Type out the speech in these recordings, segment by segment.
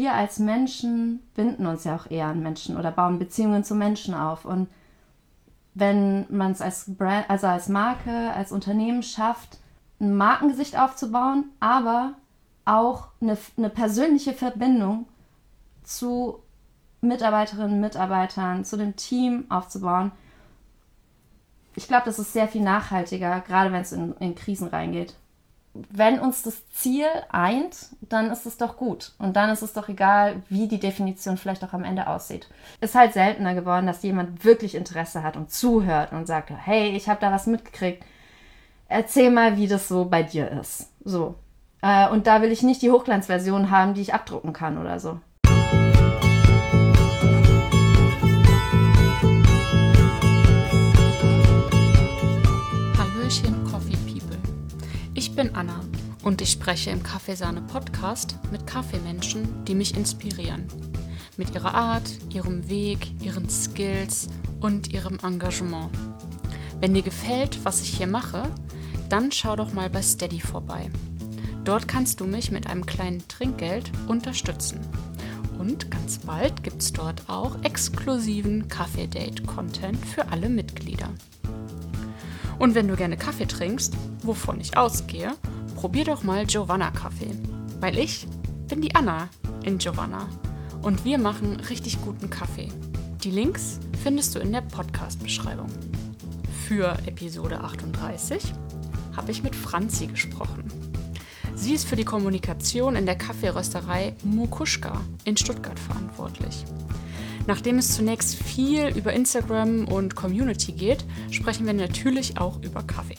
wir als Menschen binden uns ja auch eher an Menschen oder bauen Beziehungen zu Menschen auf. Und wenn man es als Brand, also als Marke, als Unternehmen schafft, ein Markengesicht aufzubauen, aber auch eine, eine persönliche Verbindung zu Mitarbeiterinnen, Mitarbeitern, zu dem Team aufzubauen. Ich glaube, das ist sehr viel nachhaltiger, gerade wenn es in, in Krisen reingeht. Wenn uns das Ziel eint, dann ist es doch gut. Und dann ist es doch egal, wie die Definition vielleicht auch am Ende aussieht. Ist halt seltener geworden, dass jemand wirklich Interesse hat und zuhört und sagt, hey, ich habe da was mitgekriegt. Erzähl mal, wie das so bei dir ist. So. Äh, und da will ich nicht die Hochglanzversion haben, die ich abdrucken kann oder so. Bin Anna und ich spreche im Kaffeesahne Podcast mit Kaffeemenschen, die mich inspirieren. Mit ihrer Art, ihrem Weg, ihren Skills und ihrem Engagement. Wenn dir gefällt, was ich hier mache, dann schau doch mal bei Steady vorbei. Dort kannst du mich mit einem kleinen Trinkgeld unterstützen. Und ganz bald gibt es dort auch exklusiven Kaffee-Date-Content für alle Mitglieder. Und wenn du gerne Kaffee trinkst, wovon ich ausgehe, probier doch mal Giovanna Kaffee. Weil ich bin die Anna in Giovanna. Und wir machen richtig guten Kaffee. Die Links findest du in der Podcast-Beschreibung. Für Episode 38 habe ich mit Franzi gesprochen. Sie ist für die Kommunikation in der Kaffeerösterei Mukuschka in Stuttgart verantwortlich. Nachdem es zunächst viel über Instagram und Community geht, sprechen wir natürlich auch über Kaffee.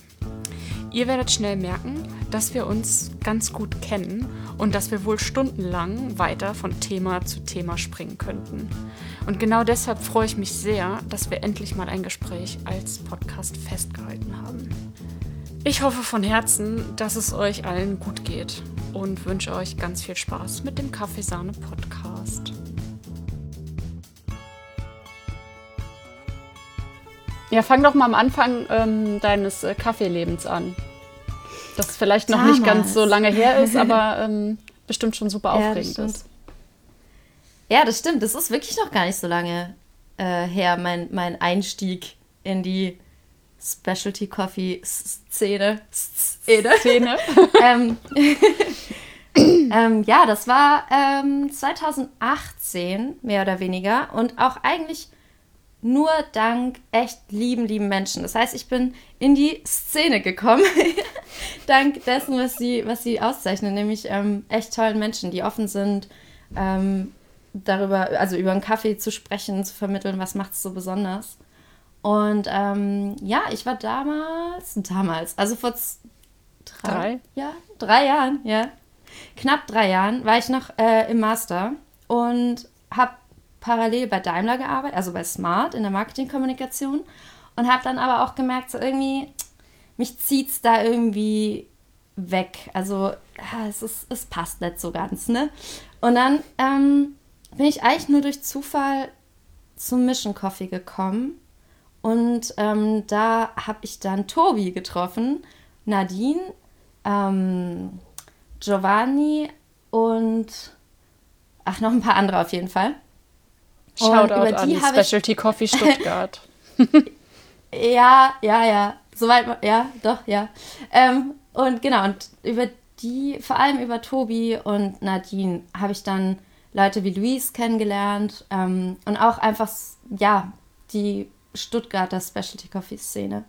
Ihr werdet schnell merken, dass wir uns ganz gut kennen und dass wir wohl stundenlang weiter von Thema zu Thema springen könnten. Und genau deshalb freue ich mich sehr, dass wir endlich mal ein Gespräch als Podcast festgehalten haben. Ich hoffe von Herzen, dass es euch allen gut geht und wünsche euch ganz viel Spaß mit dem Kaffeesahne Podcast. Ja, fang doch mal am Anfang ähm, deines äh, Kaffeelebens an. Das vielleicht noch Damals. nicht ganz so lange her ist, aber ähm, bestimmt schon super aufregend ja, ist. Ja, das stimmt. Das ist wirklich noch gar nicht so lange äh, her, mein, mein Einstieg in die Specialty Coffee Szene. Szene. Szene. ähm, ähm, ja, das war 2018 ähm, mehr oder weniger und auch eigentlich nur dank echt lieben, lieben Menschen. Das heißt, ich bin in die Szene gekommen, dank dessen, was sie, was sie auszeichnen, nämlich ähm, echt tollen Menschen, die offen sind, ähm, darüber, also über einen Kaffee zu sprechen, zu vermitteln, was macht es so besonders. Und ähm, ja, ich war damals, damals, also vor drei, drei? Ja, drei Jahren, ja, knapp drei Jahren, war ich noch äh, im Master und habe parallel bei Daimler gearbeitet, also bei Smart in der Marketingkommunikation und habe dann aber auch gemerkt, so irgendwie, mich zieht es da irgendwie weg. Also es, ist, es passt nicht so ganz, ne? Und dann ähm, bin ich eigentlich nur durch Zufall zum Mission Coffee gekommen und ähm, da habe ich dann Tobi getroffen, Nadine, ähm, Giovanni und ach, noch ein paar andere auf jeden Fall. Shoutout an Specialty Coffee Stuttgart. ja, ja, ja. Soweit, ja, doch, ja. Ähm, und genau, und über die, vor allem über Tobi und Nadine, habe ich dann Leute wie Luis kennengelernt ähm, und auch einfach, ja, die Stuttgarter Specialty Coffee Szene.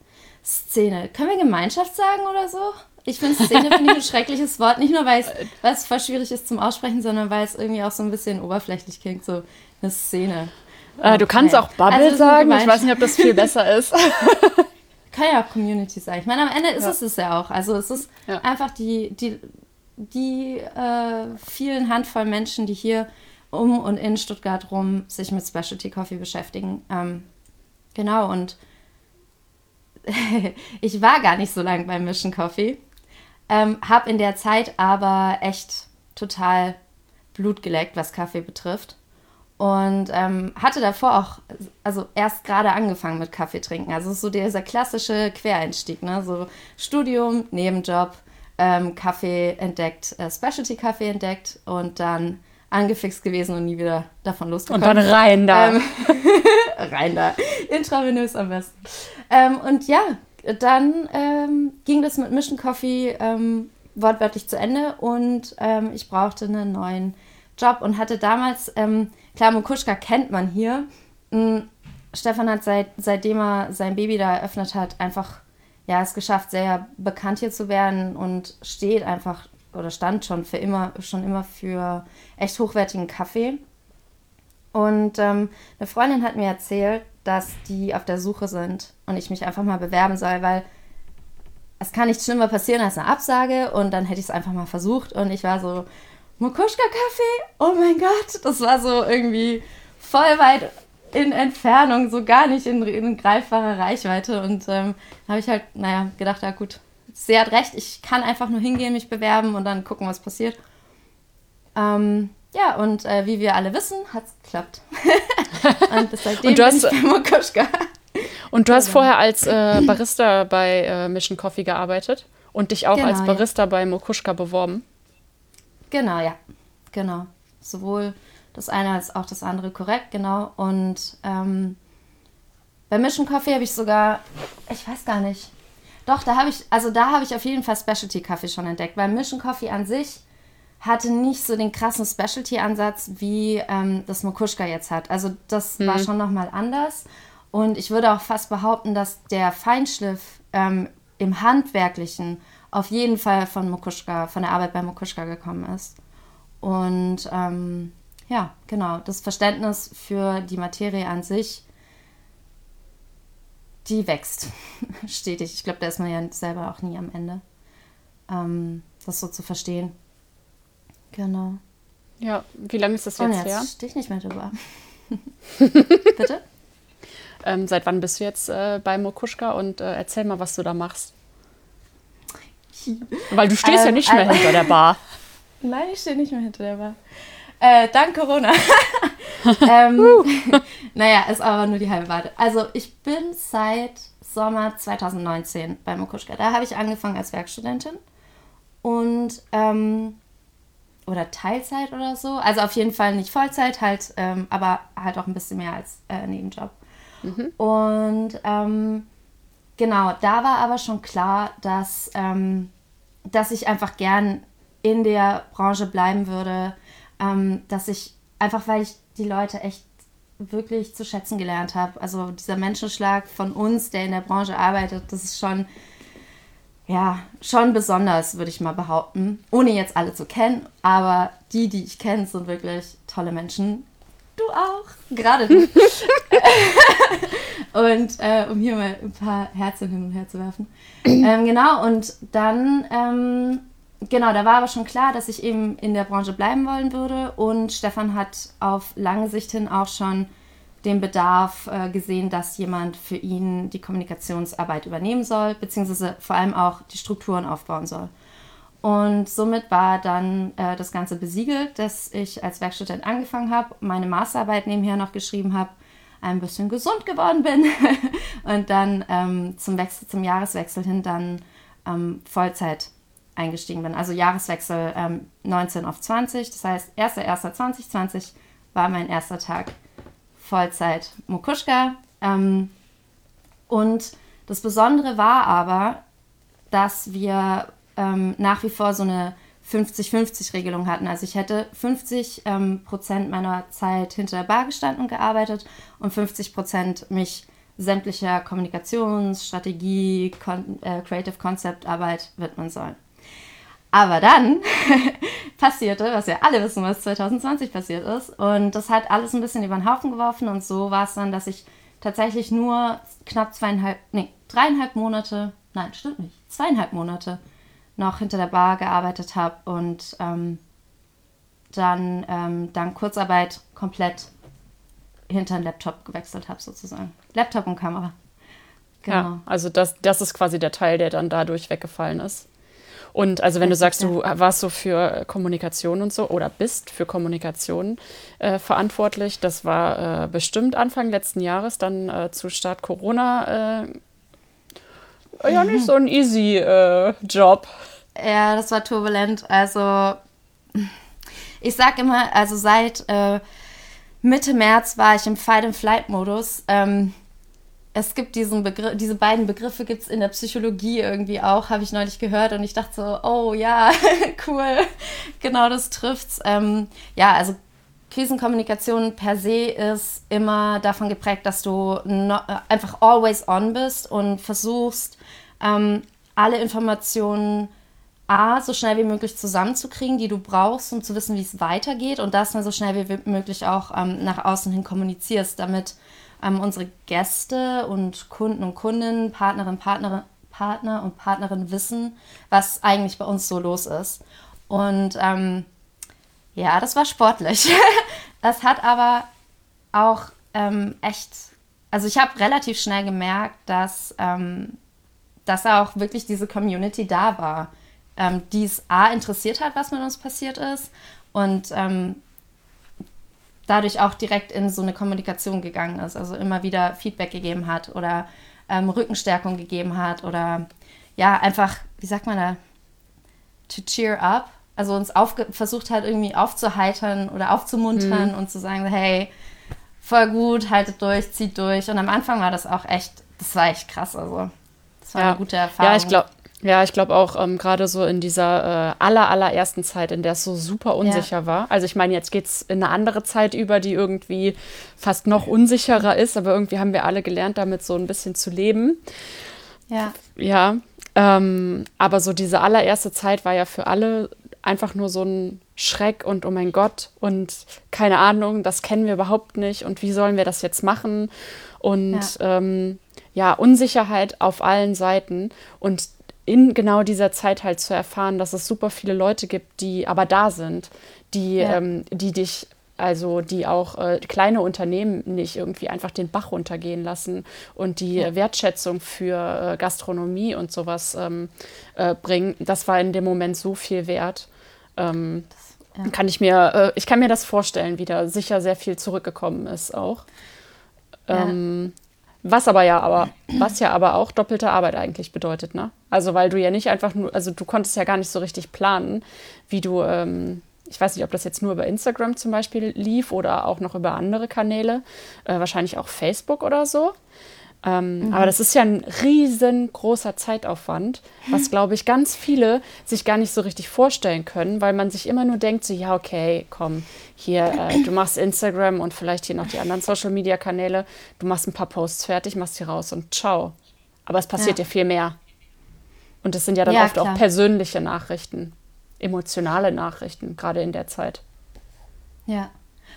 Szene. Können wir Gemeinschaft sagen oder so? Ich finde Szene finde ich ein schreckliches Wort, nicht nur weil es voll schwierig ist zum Aussprechen, sondern weil es irgendwie auch so ein bisschen oberflächlich klingt, so eine Szene. Äh, du kannst auch Bubble also sagen, ich weiß nicht, ob das viel besser ist. Kann ja auch Community sein. Ich meine, am Ende ist ja. es es ja auch. Also es ist ja. einfach die, die, die äh, vielen Handvoll Menschen, die hier um und in Stuttgart rum sich mit Specialty Coffee beschäftigen. Ähm, genau, und ich war gar nicht so lange beim Mission Coffee. Ähm, hab in der Zeit aber echt total Blut geleckt, was Kaffee betrifft. Und ähm, hatte davor auch, also erst gerade angefangen mit Kaffee trinken. Also so dieser klassische Quereinstieg, ne? So Studium, Nebenjob, ähm, Kaffee entdeckt, äh, Specialty Kaffee entdeckt und dann angefixt gewesen und nie wieder davon losgekommen. Und dann rein da. Ähm, rein da. Intravenös am besten. Ähm, und ja, dann ähm, ging das mit Mission Coffee ähm, wortwörtlich zu Ende und ähm, ich brauchte einen neuen Job und hatte damals, ähm, klar, Mukushka kennt man hier. Ähm, Stefan hat seit, seitdem er sein Baby da eröffnet hat, einfach ja, es geschafft, sehr bekannt hier zu werden und steht einfach oder stand schon für immer, schon immer für echt hochwertigen Kaffee. Und ähm, eine Freundin hat mir erzählt, dass die auf der Suche sind und ich mich einfach mal bewerben soll, weil es kann nichts schlimmer passieren als eine Absage und dann hätte ich es einfach mal versucht und ich war so, Mokuschka-Kaffee? Oh mein Gott, das war so irgendwie voll weit in Entfernung, so gar nicht in, in greifbarer Reichweite und ähm, habe ich halt, naja, gedacht, ja gut, sie hat recht, ich kann einfach nur hingehen, mich bewerben und dann gucken, was passiert. Ähm, ja, und äh, wie wir alle wissen, hat es geklappt. und seitdem und du hast, bin ich bei Mokuschka. Und du hast genau. vorher als äh, Barista bei äh, Mission Coffee gearbeitet und dich auch genau, als Barista ja. bei Mokuschka beworben. Genau, ja. Genau. Sowohl das eine als auch das andere korrekt, genau. Und ähm, bei Mission Coffee habe ich sogar, ich weiß gar nicht. Doch, da habe ich, also da habe ich auf jeden Fall Specialty Kaffee schon entdeckt, weil Mission Coffee an sich hatte nicht so den krassen Specialty-Ansatz, wie ähm, das Mokuschka jetzt hat. Also das mhm. war schon nochmal anders. Und ich würde auch fast behaupten, dass der Feinschliff ähm, im Handwerklichen auf jeden Fall von Mokuschka, von der Arbeit bei Mokuschka gekommen ist. Und ähm, ja, genau, das Verständnis für die Materie an sich, die wächst stetig. Ich glaube, da ist man ja selber auch nie am Ende, ähm, das so zu verstehen. Genau. Ja, wie lange ist das jetzt, Und jetzt her? stehe ich nicht mehr drüber. Bitte? Ähm, seit wann bist du jetzt äh, bei Mokuschka und äh, erzähl mal, was du da machst. Weil du stehst ähm, ja nicht mehr äh, hinter der Bar. Nein, ich stehe nicht mehr hinter der Bar. Äh, dank Corona. ähm, naja, ist aber nur die halbe Warte. Also ich bin seit Sommer 2019 bei Mokuschka. Da habe ich angefangen als Werkstudentin. Und ähm, oder Teilzeit oder so. Also auf jeden Fall nicht Vollzeit, halt, ähm, aber halt auch ein bisschen mehr als äh, Nebenjob. Mhm. Und ähm, genau, da war aber schon klar, dass, ähm, dass ich einfach gern in der Branche bleiben würde, ähm, dass ich einfach, weil ich die Leute echt wirklich zu schätzen gelernt habe. Also dieser Menschenschlag von uns, der in der Branche arbeitet, das ist schon ja, schon besonders, würde ich mal behaupten. Ohne jetzt alle zu kennen, aber die, die ich kenne, sind wirklich tolle Menschen. Du auch, gerade du. und äh, um hier mal ein paar Herzen hin und her zu werfen. Ähm, genau, und dann, ähm, genau, da war aber schon klar, dass ich eben in der Branche bleiben wollen würde. Und Stefan hat auf lange Sicht hin auch schon den Bedarf äh, gesehen, dass jemand für ihn die Kommunikationsarbeit übernehmen soll, beziehungsweise vor allem auch die Strukturen aufbauen soll. Und somit war dann äh, das Ganze besiegelt, dass ich als Werkstudent angefangen habe, meine Masterarbeit nebenher noch geschrieben habe, ein bisschen gesund geworden bin und dann ähm, zum, Wechsel, zum Jahreswechsel hin dann ähm, Vollzeit eingestiegen bin. Also Jahreswechsel ähm, 19 auf 20, das heißt 1.1.2020 war mein erster Tag Vollzeit Mokuschka. Ähm, und das Besondere war aber, dass wir ähm, nach wie vor so eine 50-50-Regelung hatten. Also ich hätte 50 ähm, Prozent meiner Zeit hinter der Bar gestanden und gearbeitet und 50 Prozent mich sämtlicher Kommunikations-, Strategie-, Con äh, Creative Concept Arbeit widmen sollen. Aber dann passierte, was wir alle wissen, was 2020 passiert ist. Und das hat alles ein bisschen über den Haufen geworfen. Und so war es dann, dass ich tatsächlich nur knapp zweieinhalb, nee, dreieinhalb Monate, nein, stimmt nicht, zweieinhalb Monate noch hinter der Bar gearbeitet habe und ähm, dann ähm, dann Kurzarbeit komplett hinter den Laptop gewechselt habe, sozusagen. Laptop und Kamera. Genau. Ja, also das, das ist quasi der Teil, der dann dadurch weggefallen ist. Und also wenn du sagst, du warst so für Kommunikation und so oder bist für Kommunikation äh, verantwortlich, das war äh, bestimmt Anfang letzten Jahres, dann äh, zu Start Corona äh, ja nicht so ein easy äh, Job. Ja, das war turbulent. Also Ich sag immer, also seit äh, Mitte März war ich im Fight-and-Flight-Modus. Ähm, es gibt diesen Begriff, diese beiden Begriffe gibt es in der Psychologie irgendwie auch, habe ich neulich gehört und ich dachte so, oh ja, cool, genau das trifft's. Ähm, ja, also Krisenkommunikation per se ist immer davon geprägt, dass du no, äh, einfach always on bist und versuchst, ähm, alle Informationen A, so schnell wie möglich zusammenzukriegen, die du brauchst, um zu wissen, wie es weitergeht und das dann so schnell wie möglich auch ähm, nach außen hin kommunizierst, damit ähm, unsere Gäste und Kunden und Kundinnen, Partnerinnen, Partner, Partner und Partnerinnen wissen, was eigentlich bei uns so los ist. Und ähm, ja, das war sportlich. das hat aber auch ähm, echt, also ich habe relativ schnell gemerkt, dass, ähm, dass auch wirklich diese Community da war, ähm, die es A interessiert hat, was mit uns passiert ist und ähm, dadurch auch direkt in so eine Kommunikation gegangen ist, also immer wieder Feedback gegeben hat oder ähm, Rückenstärkung gegeben hat oder ja, einfach, wie sagt man da, to cheer up, also uns versucht hat irgendwie aufzuheitern oder aufzumuntern mhm. und zu sagen, hey, voll gut, haltet durch, zieht durch. Und am Anfang war das auch echt, das war echt krass, also das war ja. eine gute Erfahrung. Ja, ich glaube, ja, ich glaube auch ähm, gerade so in dieser äh, aller, allerersten Zeit, in der es so super unsicher ja. war. Also ich meine, jetzt geht es in eine andere Zeit über, die irgendwie fast noch unsicherer ist, aber irgendwie haben wir alle gelernt, damit so ein bisschen zu leben. Ja. Ja. Ähm, aber so diese allererste Zeit war ja für alle einfach nur so ein Schreck und oh mein Gott und keine Ahnung, das kennen wir überhaupt nicht und wie sollen wir das jetzt machen? Und ja, ähm, ja Unsicherheit auf allen Seiten. Und in genau dieser Zeit halt zu erfahren, dass es super viele Leute gibt, die aber da sind, die, ja. ähm, die dich, also die auch äh, kleine Unternehmen nicht irgendwie einfach den Bach runtergehen lassen und die ja. Wertschätzung für äh, Gastronomie und sowas ähm, äh, bringen, das war in dem Moment so viel wert. Ähm, das, ja. Kann ich mir, äh, ich kann mir das vorstellen, wie da sicher sehr viel zurückgekommen ist auch. Ähm, was aber ja, aber, was ja aber auch doppelte Arbeit eigentlich bedeutet, ne? Also, weil du ja nicht einfach nur, also du konntest ja gar nicht so richtig planen, wie du, ähm, ich weiß nicht, ob das jetzt nur über Instagram zum Beispiel lief oder auch noch über andere Kanäle, äh, wahrscheinlich auch Facebook oder so. Ähm, mhm. Aber das ist ja ein riesengroßer Zeitaufwand, was, glaube ich, ganz viele sich gar nicht so richtig vorstellen können, weil man sich immer nur denkt, so, ja, okay, komm, hier, äh, du machst Instagram und vielleicht hier noch die anderen Social-Media-Kanäle, du machst ein paar Posts fertig, machst die raus und ciao. Aber es passiert ja, ja viel mehr. Und es sind ja dann ja, oft klar. auch persönliche Nachrichten, emotionale Nachrichten, gerade in der Zeit. Ja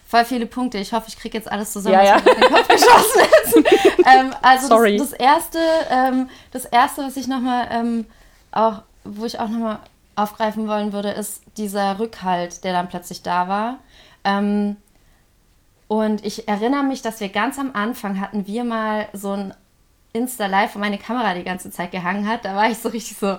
voll viele Punkte. Ich hoffe, ich kriege jetzt alles zusammen, ja, was ja. mir in den Kopf geschossen ist. ähm, also Sorry. Das, das erste, ähm, das erste, was ich nochmal ähm, auch, wo ich auch nochmal aufgreifen wollen würde, ist dieser Rückhalt, der dann plötzlich da war. Ähm, und ich erinnere mich, dass wir ganz am Anfang hatten wir mal so ein Insta-Live, wo meine Kamera die ganze Zeit gehangen hat. Da war ich so richtig so,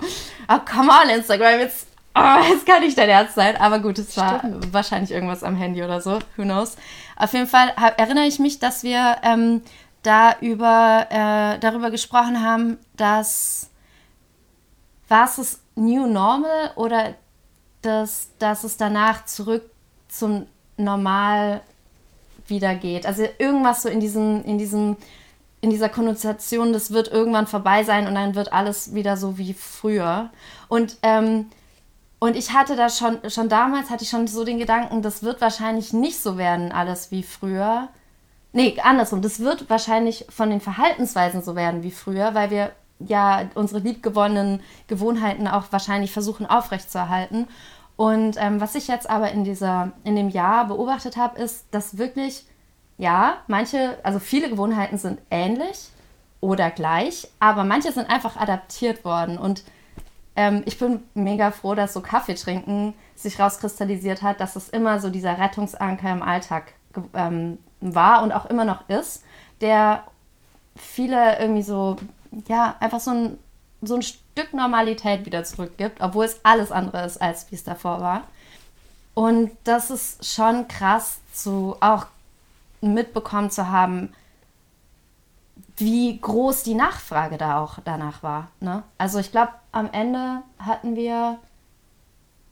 oh, come on, Instagram, jetzt oh, es kann nicht dein Ernst sein. Aber gut, es war Stimmt. wahrscheinlich irgendwas am Handy oder so. Who knows? Auf jeden Fall erinnere ich mich, dass wir ähm, da über, äh, darüber gesprochen haben, dass war es New Normal oder dass, dass es danach zurück zum Normal wieder geht. Also irgendwas so in diesem, in diesem, in dieser Konnotation, das wird irgendwann vorbei sein und dann wird alles wieder so wie früher. Und ähm, und ich hatte da schon, schon damals hatte ich schon so den Gedanken, das wird wahrscheinlich nicht so werden, alles wie früher. Nee, andersrum, das wird wahrscheinlich von den Verhaltensweisen so werden wie früher, weil wir ja unsere liebgewonnenen Gewohnheiten auch wahrscheinlich versuchen aufrechtzuerhalten. Und ähm, was ich jetzt aber in, dieser, in dem Jahr beobachtet habe, ist, dass wirklich, ja, manche, also viele Gewohnheiten sind ähnlich oder gleich, aber manche sind einfach adaptiert worden. Und ähm, ich bin mega froh, dass so Kaffee trinken sich rauskristallisiert hat, dass es immer so dieser Rettungsanker im Alltag ähm, war und auch immer noch ist, der viele irgendwie so, ja, einfach so ein, so ein Stück Normalität wieder zurückgibt, obwohl es alles andere ist, als wie es davor war. Und das ist schon krass zu auch mitbekommen zu haben, wie groß die Nachfrage da auch danach war. Ne? Also ich glaube, am Ende hatten wir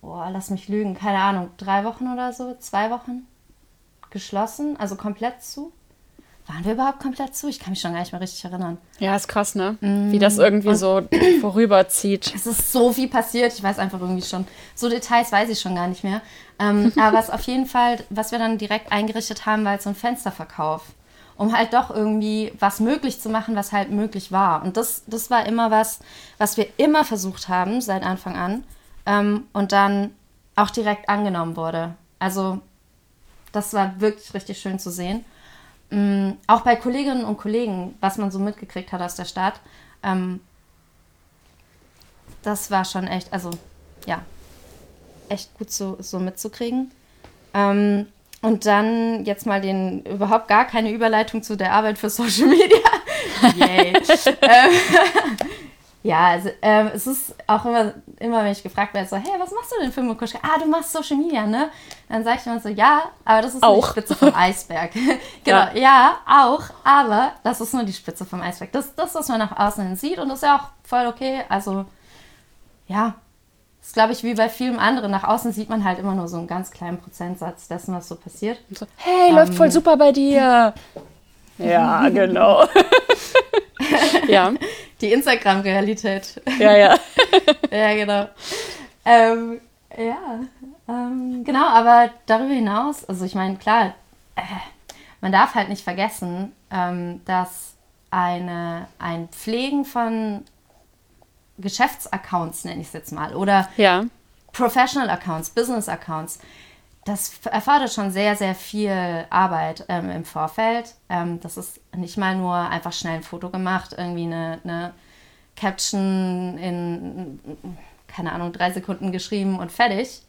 boah, lass mich lügen, keine Ahnung, drei Wochen oder so, zwei Wochen geschlossen, also komplett zu. Waren wir überhaupt komplett zu? Ich kann mich schon gar nicht mehr richtig erinnern. Ja, ist krass, ne? Wie das irgendwie so vorüberzieht. Es ist so viel passiert, ich weiß einfach irgendwie schon. So Details weiß ich schon gar nicht mehr. Ähm, aber was auf jeden Fall, was wir dann direkt eingerichtet haben, war halt so ein Fensterverkauf. Um halt doch irgendwie was möglich zu machen, was halt möglich war. Und das, das war immer was, was wir immer versucht haben, seit Anfang an. Ähm, und dann auch direkt angenommen wurde. Also, das war wirklich richtig schön zu sehen. Ähm, auch bei Kolleginnen und Kollegen, was man so mitgekriegt hat aus der Stadt, ähm, das war schon echt, also ja, echt gut so, so mitzukriegen. Ähm, und dann jetzt mal den überhaupt gar keine Überleitung zu der Arbeit für Social Media. Yay. ähm, ja, also, ähm, es ist auch immer, immer, wenn ich gefragt werde, so, hey, was machst du denn für Mukuschka? Ah, du machst Social Media, ne? Dann sage ich immer so, ja, aber das ist nur Auch. die Spitze vom Eisberg. genau, Ja. ja. auch, aber das ist nur die Spitze vom Eisberg. Das, das, was man nach außen hin sieht und das ist ja auch voll okay. Also, ja, ist, glaube ich, wie bei vielen anderen. Nach außen sieht man halt immer nur so einen ganz kleinen Prozentsatz dessen, was so passiert. So, hey, läuft voll super bei dir. Ja, genau. ja, Die Instagram-Realität. ja, ja. ja, genau. Ähm, ja, ähm, genau, aber darüber hinaus, also ich meine, klar, äh, man darf halt nicht vergessen, ähm, dass eine, ein Pflegen von Geschäftsaccounts, nenne ich es jetzt mal, oder Ja, Professional Accounts, Business Accounts, das erfordert schon sehr, sehr viel Arbeit ähm, im Vorfeld. Ähm, das ist nicht mal nur einfach schnell ein Foto gemacht, irgendwie eine, eine Caption in, keine Ahnung, drei Sekunden geschrieben und fertig.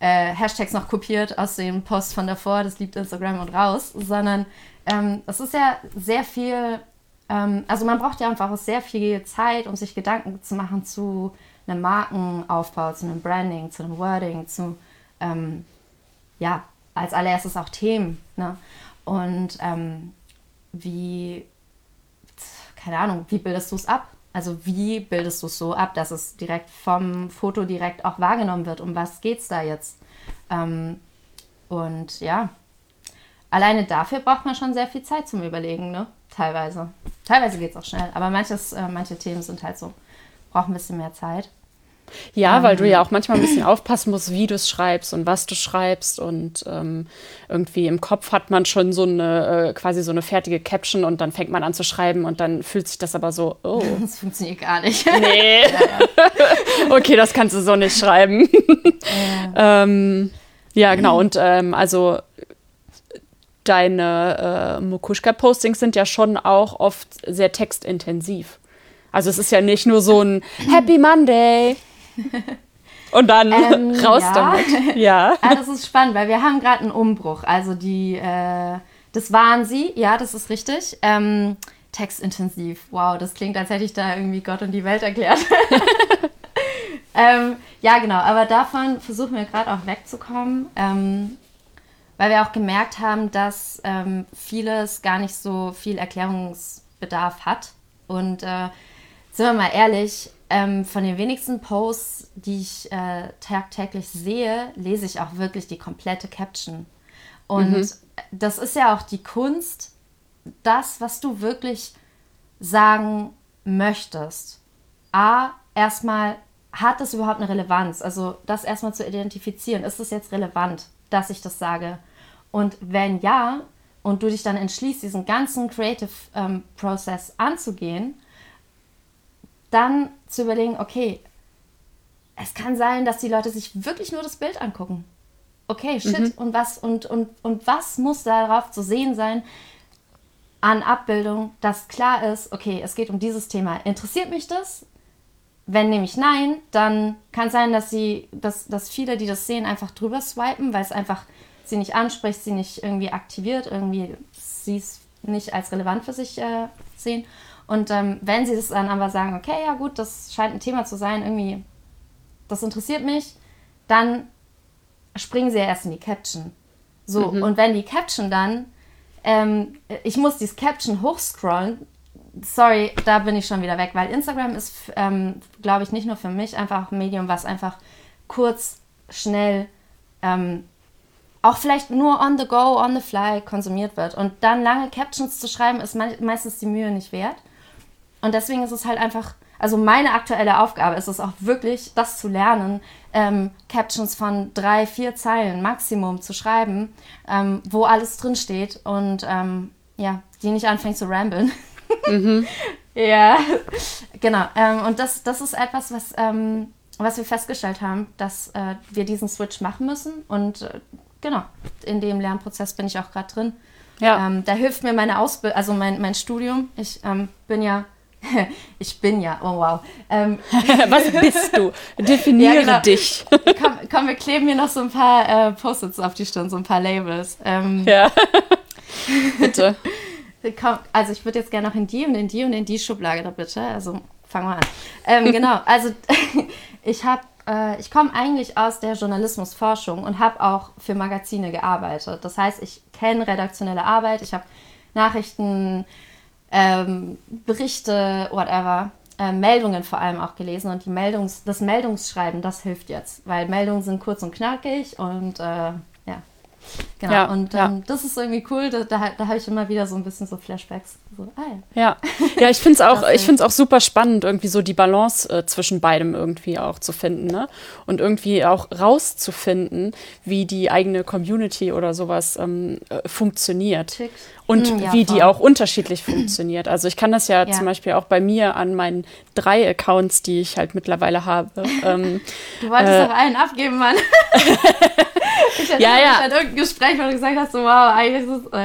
Äh, Hashtags noch kopiert aus dem Post von davor, das liebt Instagram und raus, sondern ähm, es ist ja sehr viel, also man braucht ja einfach auch sehr viel Zeit, um sich Gedanken zu machen zu einem Markenaufbau, zu einem Branding, zu einem Wording, zu, ähm, ja, als allererstes auch Themen. Ne? Und ähm, wie, keine Ahnung, wie bildest du es ab? Also wie bildest du es so ab, dass es direkt vom Foto direkt auch wahrgenommen wird? Um was geht's da jetzt? Ähm, und ja, alleine dafür braucht man schon sehr viel Zeit zum Überlegen, ne? Teilweise. Teilweise geht es auch schnell, aber manches, äh, manche Themen sind halt so, brauchen ein bisschen mehr Zeit. ja, weil du ja auch manchmal ein bisschen aufpassen musst, wie du es schreibst und was du schreibst. Und ähm, irgendwie im Kopf hat man schon so eine, äh, quasi so eine fertige Caption und dann fängt man an zu schreiben und dann fühlt sich das aber so, oh, Das funktioniert gar nicht. nee. okay, das kannst du so nicht schreiben. ähm, ja, genau. Und ähm, also deine äh, Mokuschka-Postings sind ja schon auch oft sehr textintensiv. Also es ist ja nicht nur so ein Happy Monday und dann Ähm, raus ja. damit. Ja. Ah, das ist spannend, weil wir haben gerade einen Umbruch. Also die, äh, das waren sie, ja, das ist richtig. Ähm, textintensiv. Wow, das klingt, als hätte ich da irgendwie Gott und die Welt erklärt. ähm, ja, genau, aber davon versuchen wir gerade auch wegzukommen, ähm, weil wir auch gemerkt haben, dass ähm, vieles gar nicht so viel Erklärungsbedarf hat. Und äh, sind wir mal ehrlich, ähm, von den wenigsten Posts, die ich äh, tagtäglich sehe, lese ich auch wirklich die komplette Caption. Und das ist ja auch die Kunst, das, was du wirklich sagen möchtest. A, erstmal, hat das überhaupt eine Relevanz? Also das erstmal zu identifizieren, ist es jetzt relevant, dass ich das sage? Und wenn ja, und du dich dann entschließt, diesen ganzen Creative ähm, Process anzugehen, dann zu überlegen, okay, es kann sein, dass die Leute sich wirklich nur das Bild angucken. Okay, shit, und was und, und, und was muss darauf zu sehen sein an Abbildung, dass klar ist, okay, es geht um dieses Thema. Interessiert mich das? Wenn nämlich nein, dann kann es sein, dass sie, dass, dass viele, die das sehen, einfach drüber swipen, weil es einfach sie nicht anspricht, sie nicht irgendwie aktiviert, irgendwie sie es nicht als relevant für sich äh, sehen. Und ähm, wenn sie das dann aber sagen, okay, ja gut, das scheint ein Thema zu sein, irgendwie, das interessiert mich, dann springen sie ja erst in die Caption. So, und wenn die Caption dann, ähm, ich muss dieses Caption hochscrollen, sorry, da bin ich schon wieder weg, weil Instagram ist, ähm, glaube ich, nicht nur für mich einfach ein Medium, was einfach kurz schnell ähm, auch vielleicht nur on the go, on the fly konsumiert wird. Und dann lange Captions zu schreiben, ist me meistens die Mühe nicht wert. Und deswegen ist es halt einfach, also meine aktuelle Aufgabe ist es auch wirklich, das zu lernen, ähm, Captions von drei, vier Zeilen Maximum zu schreiben, ähm, wo alles drinsteht und ähm, ja, die nicht anfängt zu ramblen. Mhm. ja, genau. Ähm, und das, das ist etwas, was, ähm, was wir festgestellt haben, dass äh, wir diesen Switch machen müssen. Und äh, genau, in dem Lernprozess bin ich auch gerade drin. Ja. Ähm, da hilft mir meine Ausbildung, also mein, mein Studium. Ich ähm, bin ja, ich bin ja, oh wow. Ähm, Was bist du? Definiere ja, genau. dich. komm, komm, wir kleben mir noch so ein paar äh, Post-its auf die Stirn, so ein paar Labels. Ähm, ja. Bitte. Komm, also ich würde jetzt gerne noch in die und in die und in die Schublade da bitte. Also fangen wir an. Ähm, genau, also ich habe äh, ich komme eigentlich aus der Journalismusforschung und habe auch für Magazine gearbeitet. Das heißt, ich kenne redaktionelle Arbeit, ich habe Nachrichten, ähm, Berichte, whatever, äh, Meldungen vor allem auch gelesen und die Meldungs-, das Meldungsschreiben, das hilft jetzt, weil Meldungen sind kurz und knackig und äh. Genau, ja, und ähm, ja. das ist irgendwie cool, da, da, da habe ich immer wieder so ein bisschen so Flashbacks. So, ah, ja. ja. ja, ich finde es auch, ich find's auch super spannend, irgendwie so die Balance äh, zwischen beidem irgendwie auch zu finden. Ne? Und irgendwie auch rauszufinden, wie die eigene Community oder sowas ähm, äh, funktioniert. Tickt. Und ja, wie voll. die auch unterschiedlich funktioniert. Also ich kann das ja, ja, zum Beispiel auch bei mir an meinen drei Accounts, die ich halt mittlerweile habe. Ähm, du wolltest äh, doch einen abgeben, Mann. ich hatte ja, ja. irgendein Gespräch, wo du gesagt hast, so, wow, eigentlich ist es, oh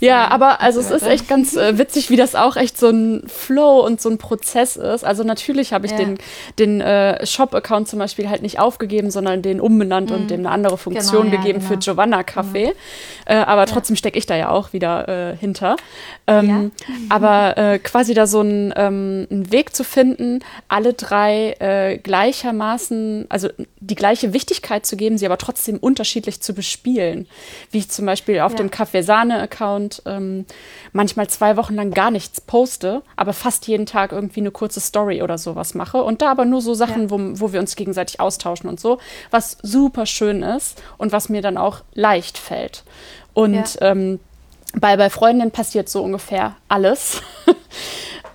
ja. Aber also es ist echt ganz äh, witzig, wie das auch echt so ein Flow und so ein Prozess ist. Also natürlich habe ich ja. den, den äh, Shop-Account zum Beispiel halt nicht aufgegeben, sondern den umbenannt mhm. und dem eine andere Funktion genau, gegeben ja, genau. für Giovanna Kaffee. Mhm. Äh, aber ja. trotzdem stecke ich da ja auch wieder äh, hinter. Ähm, aber äh, quasi da so ähm, einen Weg zu finden, alle drei äh, gleichermaßen, also die gleiche Wichtigkeit zu geben, sie aber trotzdem unterschiedlich zu bespielen. Wie ich zum Beispiel auf dem Kaffeesahne-Account und ähm, manchmal zwei Wochen lang gar nichts poste, aber fast jeden Tag irgendwie eine kurze Story oder sowas mache und da aber nur so Sachen, ja. wo, wo wir uns gegenseitig austauschen und so, was super schön ist und was mir dann auch leicht fällt. Und ja. ähm, bei, bei Freundinnen passiert so ungefähr alles.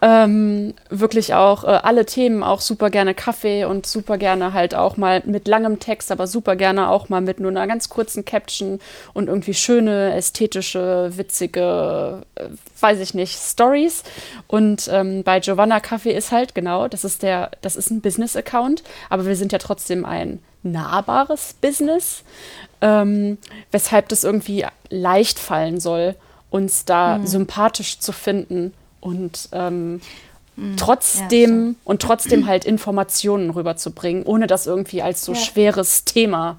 Ähm, wirklich auch äh, alle Themen, auch super gerne Kaffee und super gerne halt auch mal mit langem Text, aber super gerne auch mal mit nur einer ganz kurzen Caption und irgendwie schöne, ästhetische, witzige, äh, weiß ich nicht, Stories. Und ähm, bei Giovanna Kaffee ist halt genau, das ist der, das ist ein Business-Account, aber wir sind ja trotzdem ein nahbares Business, ähm, weshalb das irgendwie leicht fallen soll, uns da mhm. sympathisch zu finden und ähm, mhm. trotzdem ja, und trotzdem halt Informationen rüberzubringen, ohne das irgendwie als so ja. schweres Thema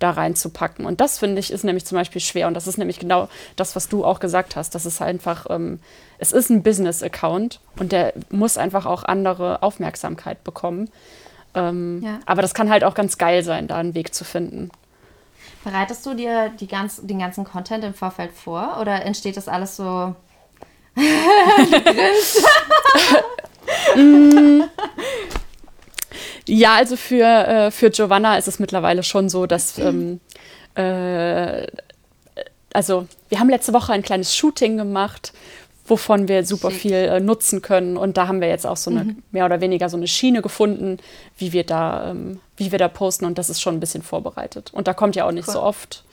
da reinzupacken. Und das finde ich ist nämlich zum Beispiel schwer. Und das ist nämlich genau das, was du auch gesagt hast. Das ist einfach, ähm, es ist ein Business-Account und der muss einfach auch andere Aufmerksamkeit bekommen. Ähm, ja. Aber das kann halt auch ganz geil sein, da einen Weg zu finden. Bereitest du dir die ganz, den ganzen Content im Vorfeld vor oder entsteht das alles so ja, also für, äh, für Giovanna ist es mittlerweile schon so, dass ähm, äh, also wir haben letzte Woche ein kleines Shooting gemacht, wovon wir super viel äh, nutzen können. Und da haben wir jetzt auch so eine mhm. mehr oder weniger so eine Schiene gefunden, wie wir da, ähm, wie wir da posten. Und das ist schon ein bisschen vorbereitet. Und da kommt ja auch nicht cool. so oft.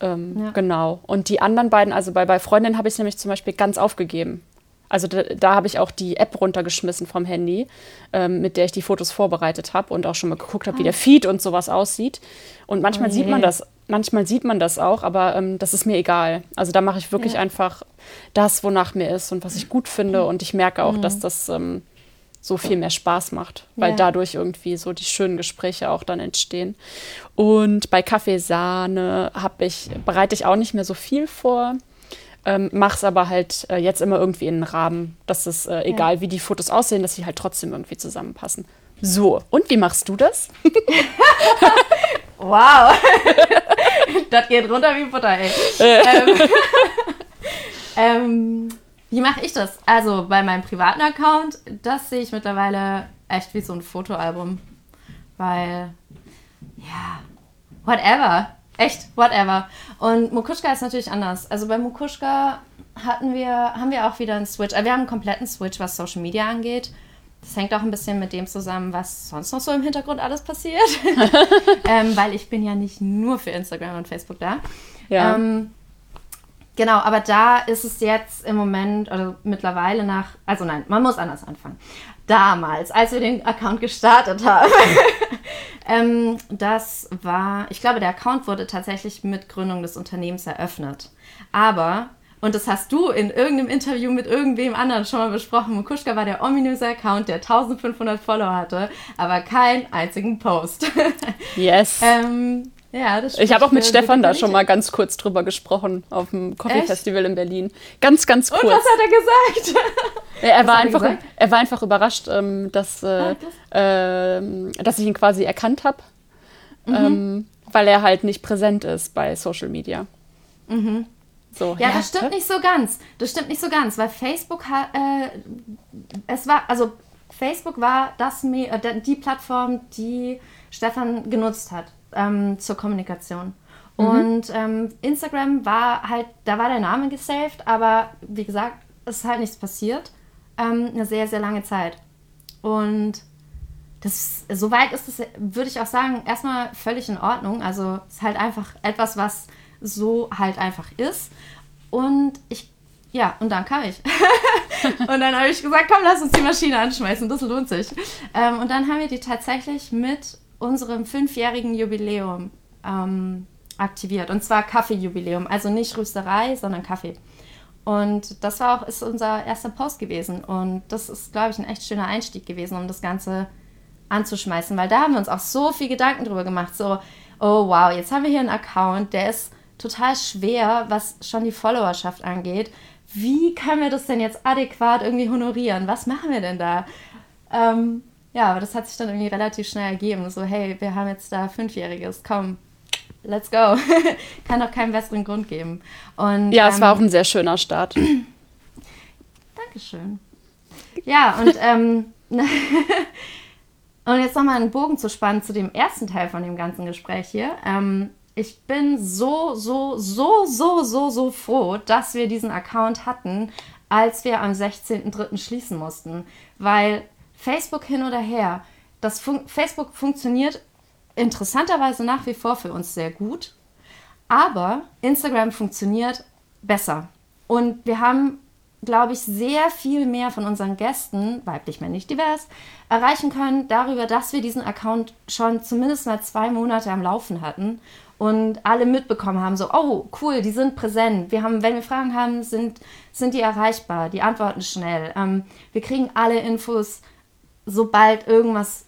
Ähm, ja. Genau. Und die anderen beiden, also bei, bei Freundinnen habe ich es nämlich zum Beispiel ganz aufgegeben. Also da, da habe ich auch die App runtergeschmissen vom Handy, ähm, mit der ich die Fotos vorbereitet habe und auch schon mal geguckt habe, ah. wie der Feed und sowas aussieht. Und manchmal oh sieht man das, manchmal sieht man das auch, aber ähm, das ist mir egal. Also da mache ich wirklich ja. einfach das, wonach mir ist und was ich gut finde. Und ich merke auch, mhm. dass das ähm, so viel mehr Spaß macht, weil ja. dadurch irgendwie so die schönen Gespräche auch dann entstehen. Und bei Kaffeesahne habe ich, bereite ich auch nicht mehr so viel vor. Ähm, es aber halt äh, jetzt immer irgendwie in einen Rahmen, dass es äh, egal ja. wie die Fotos aussehen, dass sie halt trotzdem irgendwie zusammenpassen. So, und wie machst du das? wow, das geht runter wie Butter, ey. ähm, ähm wie mache ich das? Also bei meinem privaten Account, das sehe ich mittlerweile echt wie so ein Fotoalbum. Weil, ja, whatever. Echt, whatever. Und Mukushka ist natürlich anders. Also bei Mukushka hatten wir, haben wir auch wieder einen Switch. Also wir haben einen kompletten Switch, was Social Media angeht. Das hängt auch ein bisschen mit dem zusammen, was sonst noch so im Hintergrund alles passiert. ähm, weil ich bin ja nicht nur für Instagram und Facebook da. Ja. Ähm, genau, aber da ist es jetzt im Moment oder mittlerweile nach, also nein, man muss anders anfangen. Damals, als wir den Account gestartet haben, ähm, das war, ich glaube, der Account wurde tatsächlich mit Gründung des Unternehmens eröffnet. Aber und das hast du in irgendeinem Interview mit irgendwem anderen schon mal besprochen. Mukushka war der ominöse Account, der 1500 Follower hatte, aber keinen einzigen Post. Yes. ähm, ja, das ich habe auch mit Stefan da schon mal ganz kurz drüber gesprochen auf dem Coffee Echt? Festival in Berlin. Ganz, ganz kurz. Und was hat er gesagt? er, war einfach, gesagt? er war einfach überrascht, ähm, dass, äh, äh, dass ich ihn quasi erkannt habe, mhm. ähm, weil er halt nicht präsent ist bei Social Media. Mhm. So, ja, ja, das stimmt nicht so ganz. Das stimmt nicht so ganz, weil Facebook hat, äh, es war, also Facebook war das, äh, die Plattform, die Stefan genutzt hat ähm, zur Kommunikation. Mhm. Und ähm, Instagram war halt, da war der Name gesaved, aber wie gesagt, es ist halt nichts passiert. Ähm, eine sehr, sehr lange Zeit. Und das, soweit ist es, würde ich auch sagen, erstmal völlig in Ordnung. Also es ist halt einfach etwas, was so halt einfach ist. Und ich, ja, und dann kam ich. und dann habe ich gesagt, komm, lass uns die Maschine anschmeißen, das lohnt sich. Ähm, und dann haben wir die tatsächlich mit unserem fünfjährigen Jubiläum ähm, aktiviert. Und zwar Kaffeejubiläum. Also nicht Rüsterei, sondern Kaffee. Und das war auch ist unser erster Post gewesen. Und das ist, glaube ich, ein echt schöner Einstieg gewesen, um das Ganze anzuschmeißen. Weil da haben wir uns auch so viel Gedanken drüber gemacht. So, oh wow, jetzt haben wir hier einen Account, der ist total schwer, was schon die Followerschaft angeht. Wie können wir das denn jetzt adäquat irgendwie honorieren? Was machen wir denn da? Ähm, ja, aber das hat sich dann irgendwie relativ schnell ergeben. So, hey, wir haben jetzt da Fünfjähriges, komm, let's go. Kann doch keinen besseren Grund geben. Und, ja, ähm, es war auch ein sehr schöner Start. Dankeschön. Ja, und, ähm, und jetzt nochmal einen Bogen zu spannen zu dem ersten Teil von dem ganzen Gespräch hier. Ähm, ich bin so, so, so, so, so, so froh, dass wir diesen Account hatten, als wir am 16.03. schließen mussten. Weil Facebook hin oder her, das Fun Facebook funktioniert interessanterweise nach wie vor für uns sehr gut, aber Instagram funktioniert besser. Und wir haben, glaube ich, sehr viel mehr von unseren Gästen, weiblich, männlich, divers, erreichen können darüber, dass wir diesen Account schon zumindest mal zwei Monate am Laufen hatten und alle mitbekommen haben, so, oh, cool, die sind präsent. Wir haben, wenn wir Fragen haben, sind, sind die erreichbar, die antworten schnell. Ähm, wir kriegen alle Infos, sobald irgendwas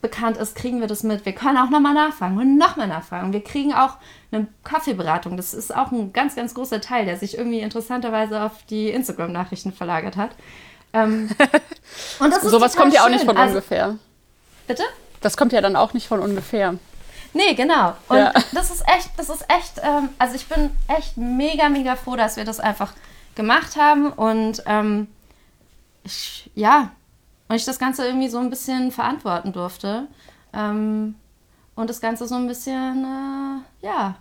bekannt ist, kriegen wir das mit. Wir können auch nochmal nachfragen und nochmal nachfragen. Wir kriegen auch eine Kaffeeberatung. Das ist auch ein ganz, ganz großer Teil, der sich irgendwie interessanterweise auf die Instagram-Nachrichten verlagert hat. Ähm, und das ist Sowas kommt ja auch nicht von also, ungefähr. Bitte? Das kommt ja dann auch nicht von ungefähr. Nee, genau. Und ja. das ist echt, das ist echt, ähm, also ich bin echt mega, mega froh, dass wir das einfach gemacht haben und ähm, ich, ja, und ich das Ganze irgendwie so ein bisschen verantworten durfte. Ähm, und das Ganze so ein bisschen, äh, ja,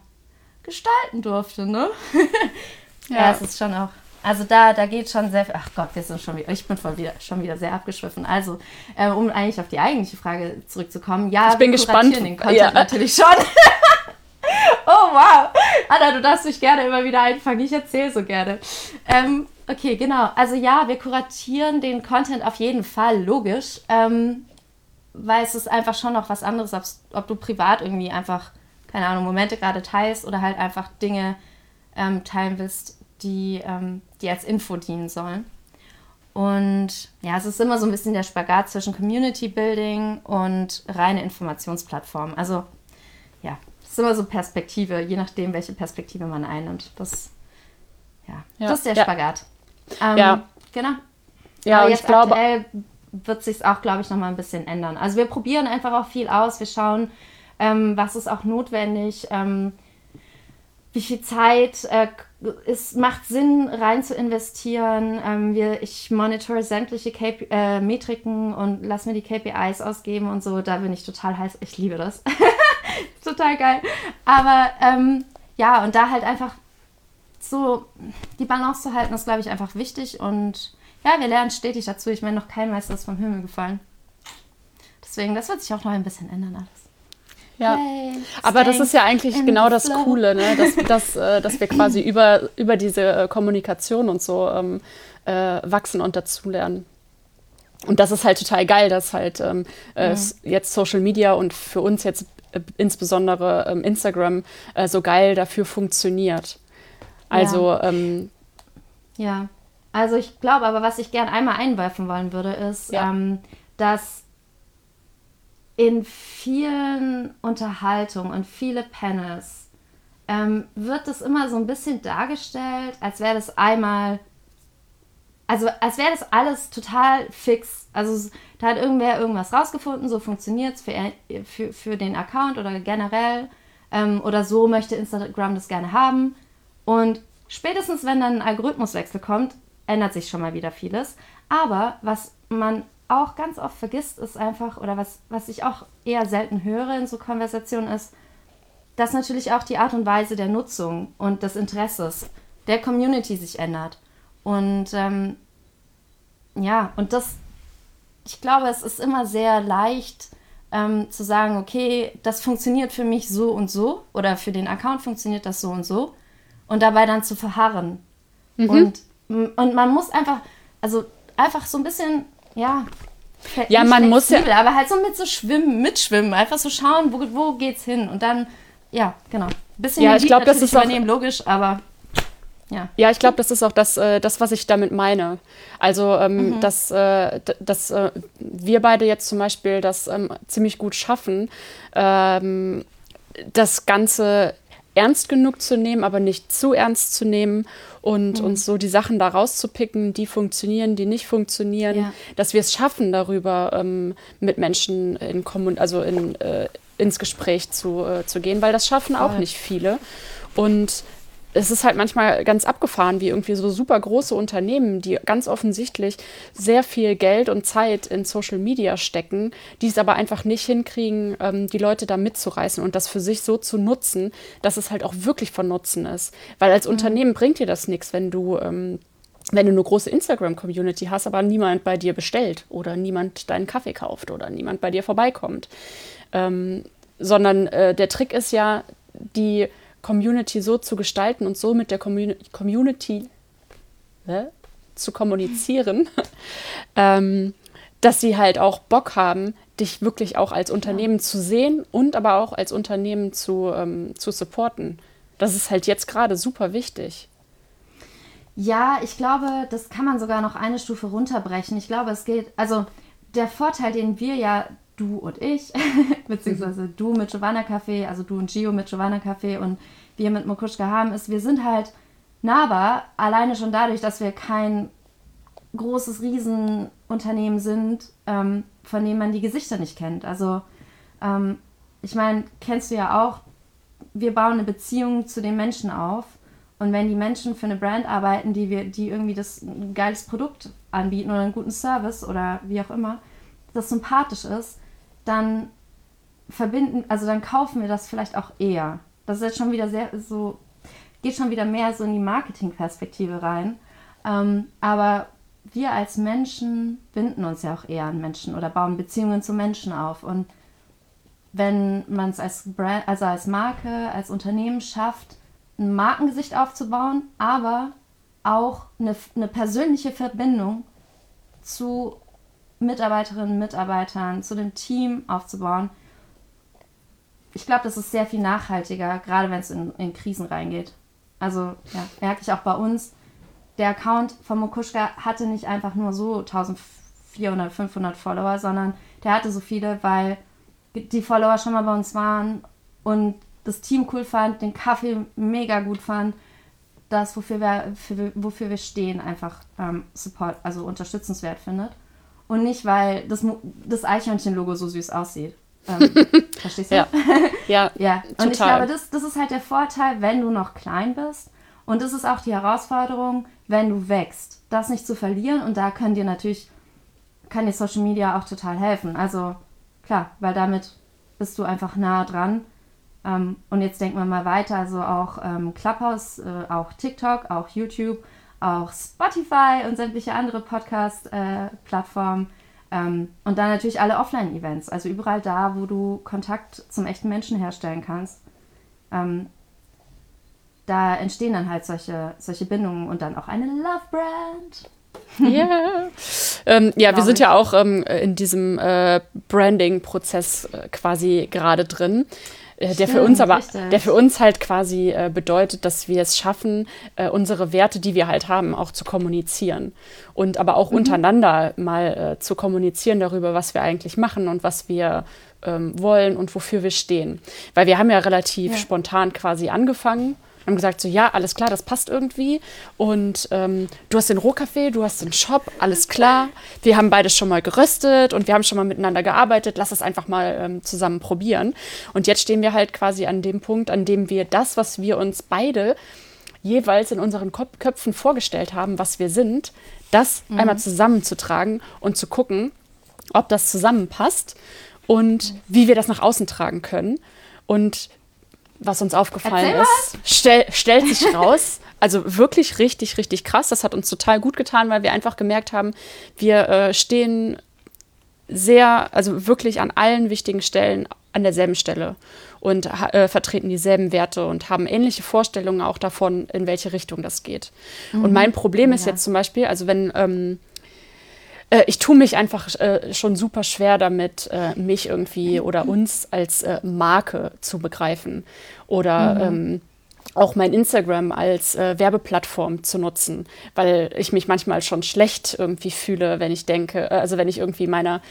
gestalten durfte, ne? ja. ja, es ist schon auch also da, da geht schon sehr viel. Ach Gott, wir sind schon wieder, ich bin voll wieder, schon wieder sehr abgeschwiffen. Also, äh, um eigentlich auf die eigentliche Frage zurückzukommen, ja, ich bin gespannt. den Content ja. natürlich schon. oh wow. Anna, du darfst mich gerne immer wieder einfangen. Ich erzähle so gerne. Ähm, okay, genau. Also ja, wir kuratieren den Content auf jeden Fall, logisch. Ähm, weil es ist einfach schon noch was anderes, ob, du privat irgendwie einfach, keine Ahnung, Momente gerade teilst oder halt einfach Dinge ähm, teilen willst, die, ähm, die als Info dienen sollen. Und ja, es ist immer so ein bisschen der Spagat zwischen Community Building und reine Informationsplattform. Also ja, es ist immer so Perspektive, je nachdem, welche Perspektive man einnimmt. Das, ja, ja. das ist der ja. Ähm, ja. Genau. Ja, Aber jetzt ich glaube, aktuell wird sich auch, glaube ich, noch mal ein bisschen ändern. Also wir probieren einfach auch viel aus. Wir schauen, ähm, was ist auch notwendig. Ähm, wie viel Zeit äh, es macht Sinn, rein zu investieren. Ähm, wir, ich monitor sämtliche KP äh, Metriken und lass mir die KPIs ausgeben und so. Da bin ich total heiß. Ich liebe das. total geil. Aber ähm, ja, und da halt einfach so die Balance zu halten, ist, glaube ich, einfach wichtig. Und ja, wir lernen stetig dazu. Ich meine, noch kein Meister ist vom Himmel gefallen. Deswegen, das wird sich auch noch ein bisschen ändern alles. Ja, Yay, aber das ist ja eigentlich genau das flow. Coole, ne? dass, dass, äh, dass wir quasi über, über diese äh, Kommunikation und so ähm, äh, wachsen und dazulernen. Und das ist halt total geil, dass halt ähm, äh, jetzt Social Media und für uns jetzt äh, insbesondere ähm, Instagram äh, so geil dafür funktioniert. Also ja. Ähm, ja. Also ich glaube aber, was ich gern einmal einwerfen wollen würde, ist, ja. ähm, dass in vielen Unterhaltungen und viele Panels ähm, wird das immer so ein bisschen dargestellt, als wäre das einmal also als wäre das alles total fix. Also da hat irgendwer irgendwas rausgefunden, so funktioniert es für, für, für den Account oder generell. Ähm, oder so möchte Instagram das gerne haben. Und spätestens, wenn dann ein Algorithmuswechsel kommt, ändert sich schon mal wieder vieles. Aber was man auch ganz oft vergisst, ist einfach, oder was, was ich auch eher selten höre in so Konversationen, ist, dass natürlich auch die Art und Weise der Nutzung und des Interesses der Community sich ändert. Und ähm, ja, und das, ich glaube, es ist immer sehr leicht ähm, zu sagen, okay, das funktioniert für mich so und so oder für den Account funktioniert das so und so und dabei dann zu verharren. Mhm. Und, und man muss einfach, also einfach so ein bisschen, ja, ja, man muss ja. Aber halt so mit so schwimmen, mitschwimmen, einfach so schauen, wo, wo geht's hin. Und dann, ja, genau. Ein bisschen ja, ich glaube, das ist übernehmen, logisch, aber ja, ja ich glaube, das ist auch das, äh, das, was ich damit meine. Also, ähm, mhm. dass, äh, dass äh, wir beide jetzt zum Beispiel das ähm, ziemlich gut schaffen, ähm, das Ganze ernst genug zu nehmen, aber nicht zu ernst zu nehmen und mhm. uns so die Sachen da rauszupicken, die funktionieren, die nicht funktionieren, ja. dass wir es schaffen, darüber ähm, mit Menschen in Kommun also in, äh, ins Gespräch zu, äh, zu gehen, weil das schaffen auch nicht viele. Und es ist halt manchmal ganz abgefahren, wie irgendwie so super große Unternehmen, die ganz offensichtlich sehr viel Geld und Zeit in Social Media stecken, die es aber einfach nicht hinkriegen, ähm, die Leute da mitzureißen und das für sich so zu nutzen, dass es halt auch wirklich von Nutzen ist. Weil als mhm. Unternehmen bringt dir das nichts, wenn du ähm, wenn du eine große Instagram-Community hast, aber niemand bei dir bestellt oder niemand deinen Kaffee kauft oder niemand bei dir vorbeikommt. Ähm, sondern äh, der Trick ist ja, die Community so zu gestalten und so mit der Commun Community äh, zu kommunizieren, ähm, dass sie halt auch Bock haben, dich wirklich auch als Unternehmen ja. zu sehen und aber auch als Unternehmen zu, ähm, zu supporten. Das ist halt jetzt gerade super wichtig. Ja, ich glaube, das kann man sogar noch eine Stufe runterbrechen. Ich glaube, es geht, also der Vorteil, den wir ja, du und ich, beziehungsweise mhm. du mit Giovanna Café, also du und Gio mit Giovanna Café und wir mit Mokuschka haben, ist, wir sind halt nahbar, alleine schon dadurch, dass wir kein großes Riesenunternehmen sind, ähm, von dem man die Gesichter nicht kennt. Also ähm, ich meine, kennst du ja auch, wir bauen eine Beziehung zu den Menschen auf. Und wenn die Menschen für eine Brand arbeiten, die wir, die irgendwie das ein geiles Produkt anbieten oder einen guten Service oder wie auch immer, das sympathisch ist, dann verbinden, also dann kaufen wir das vielleicht auch eher. Das ist jetzt schon wieder sehr so, geht schon wieder mehr so in die Marketingperspektive rein. Ähm, aber wir als Menschen binden uns ja auch eher an Menschen oder bauen Beziehungen zu Menschen auf. Und wenn man es als Brand, also als Marke, als Unternehmen schafft, ein Markengesicht aufzubauen, aber auch eine, eine persönliche Verbindung zu Mitarbeiterinnen, Mitarbeitern, zu dem Team aufzubauen, ich glaube, das ist sehr viel nachhaltiger, gerade wenn es in, in Krisen reingeht. Also, ja, merke ich auch bei uns. Der Account von Mokuschka hatte nicht einfach nur so 1400, 500 Follower, sondern der hatte so viele, weil die Follower schon mal bei uns waren und das Team cool fand, den Kaffee mega gut fand, das, wofür wir, für, wofür wir stehen, einfach ähm, Support, also unterstützenswert findet. Und nicht, weil das, das Eichhörnchen-Logo so süß aussieht. Ähm, verstehst du? Ja. ja, ja. Und total. ich glaube, das, das ist halt der Vorteil, wenn du noch klein bist. Und das ist auch die Herausforderung, wenn du wächst, das nicht zu verlieren. Und da können dir natürlich, kann dir Social Media auch total helfen. Also klar, weil damit bist du einfach nah dran. Ähm, und jetzt denken wir mal weiter, also auch ähm, Clubhouse, äh, auch TikTok, auch YouTube, auch Spotify und sämtliche andere Podcast-Plattformen. Äh, ähm, und dann natürlich alle Offline-Events, also überall da, wo du Kontakt zum echten Menschen herstellen kannst. Ähm, da entstehen dann halt solche, solche Bindungen und dann auch eine Love-Brand. Yeah. ähm, ja, wir sind ja auch ähm, in diesem äh, Branding-Prozess äh, quasi gerade drin. Äh, der für uns aber, richtig. der für uns halt quasi äh, bedeutet, dass wir es schaffen, äh, unsere Werte, die wir halt haben, auch zu kommunizieren. Und aber auch mhm. untereinander mal äh, zu kommunizieren darüber, was wir eigentlich machen und was wir ähm, wollen und wofür wir stehen. Weil wir haben ja relativ ja. spontan quasi angefangen haben gesagt, so ja, alles klar, das passt irgendwie. Und ähm, du hast den Rohkaffee, du hast den Shop, alles klar. Wir haben beides schon mal geröstet und wir haben schon mal miteinander gearbeitet. Lass es einfach mal ähm, zusammen probieren. Und jetzt stehen wir halt quasi an dem Punkt, an dem wir das, was wir uns beide jeweils in unseren Köpfen vorgestellt haben, was wir sind, das mhm. einmal zusammenzutragen und zu gucken, ob das zusammenpasst und wie wir das nach außen tragen können. Und was uns aufgefallen Erzähl ist, stell, stellt sich raus. Also wirklich richtig, richtig krass. Das hat uns total gut getan, weil wir einfach gemerkt haben, wir äh, stehen sehr, also wirklich an allen wichtigen Stellen an derselben Stelle und äh, vertreten dieselben Werte und haben ähnliche Vorstellungen auch davon, in welche Richtung das geht. Mhm. Und mein Problem ist ja. jetzt zum Beispiel, also wenn ähm, äh, ich tue mich einfach äh, schon super schwer damit, äh, mich irgendwie oder uns als äh, Marke zu begreifen oder mhm. ähm, auch mein Instagram als äh, Werbeplattform zu nutzen, weil ich mich manchmal schon schlecht irgendwie fühle, wenn ich denke, äh, also wenn ich irgendwie meiner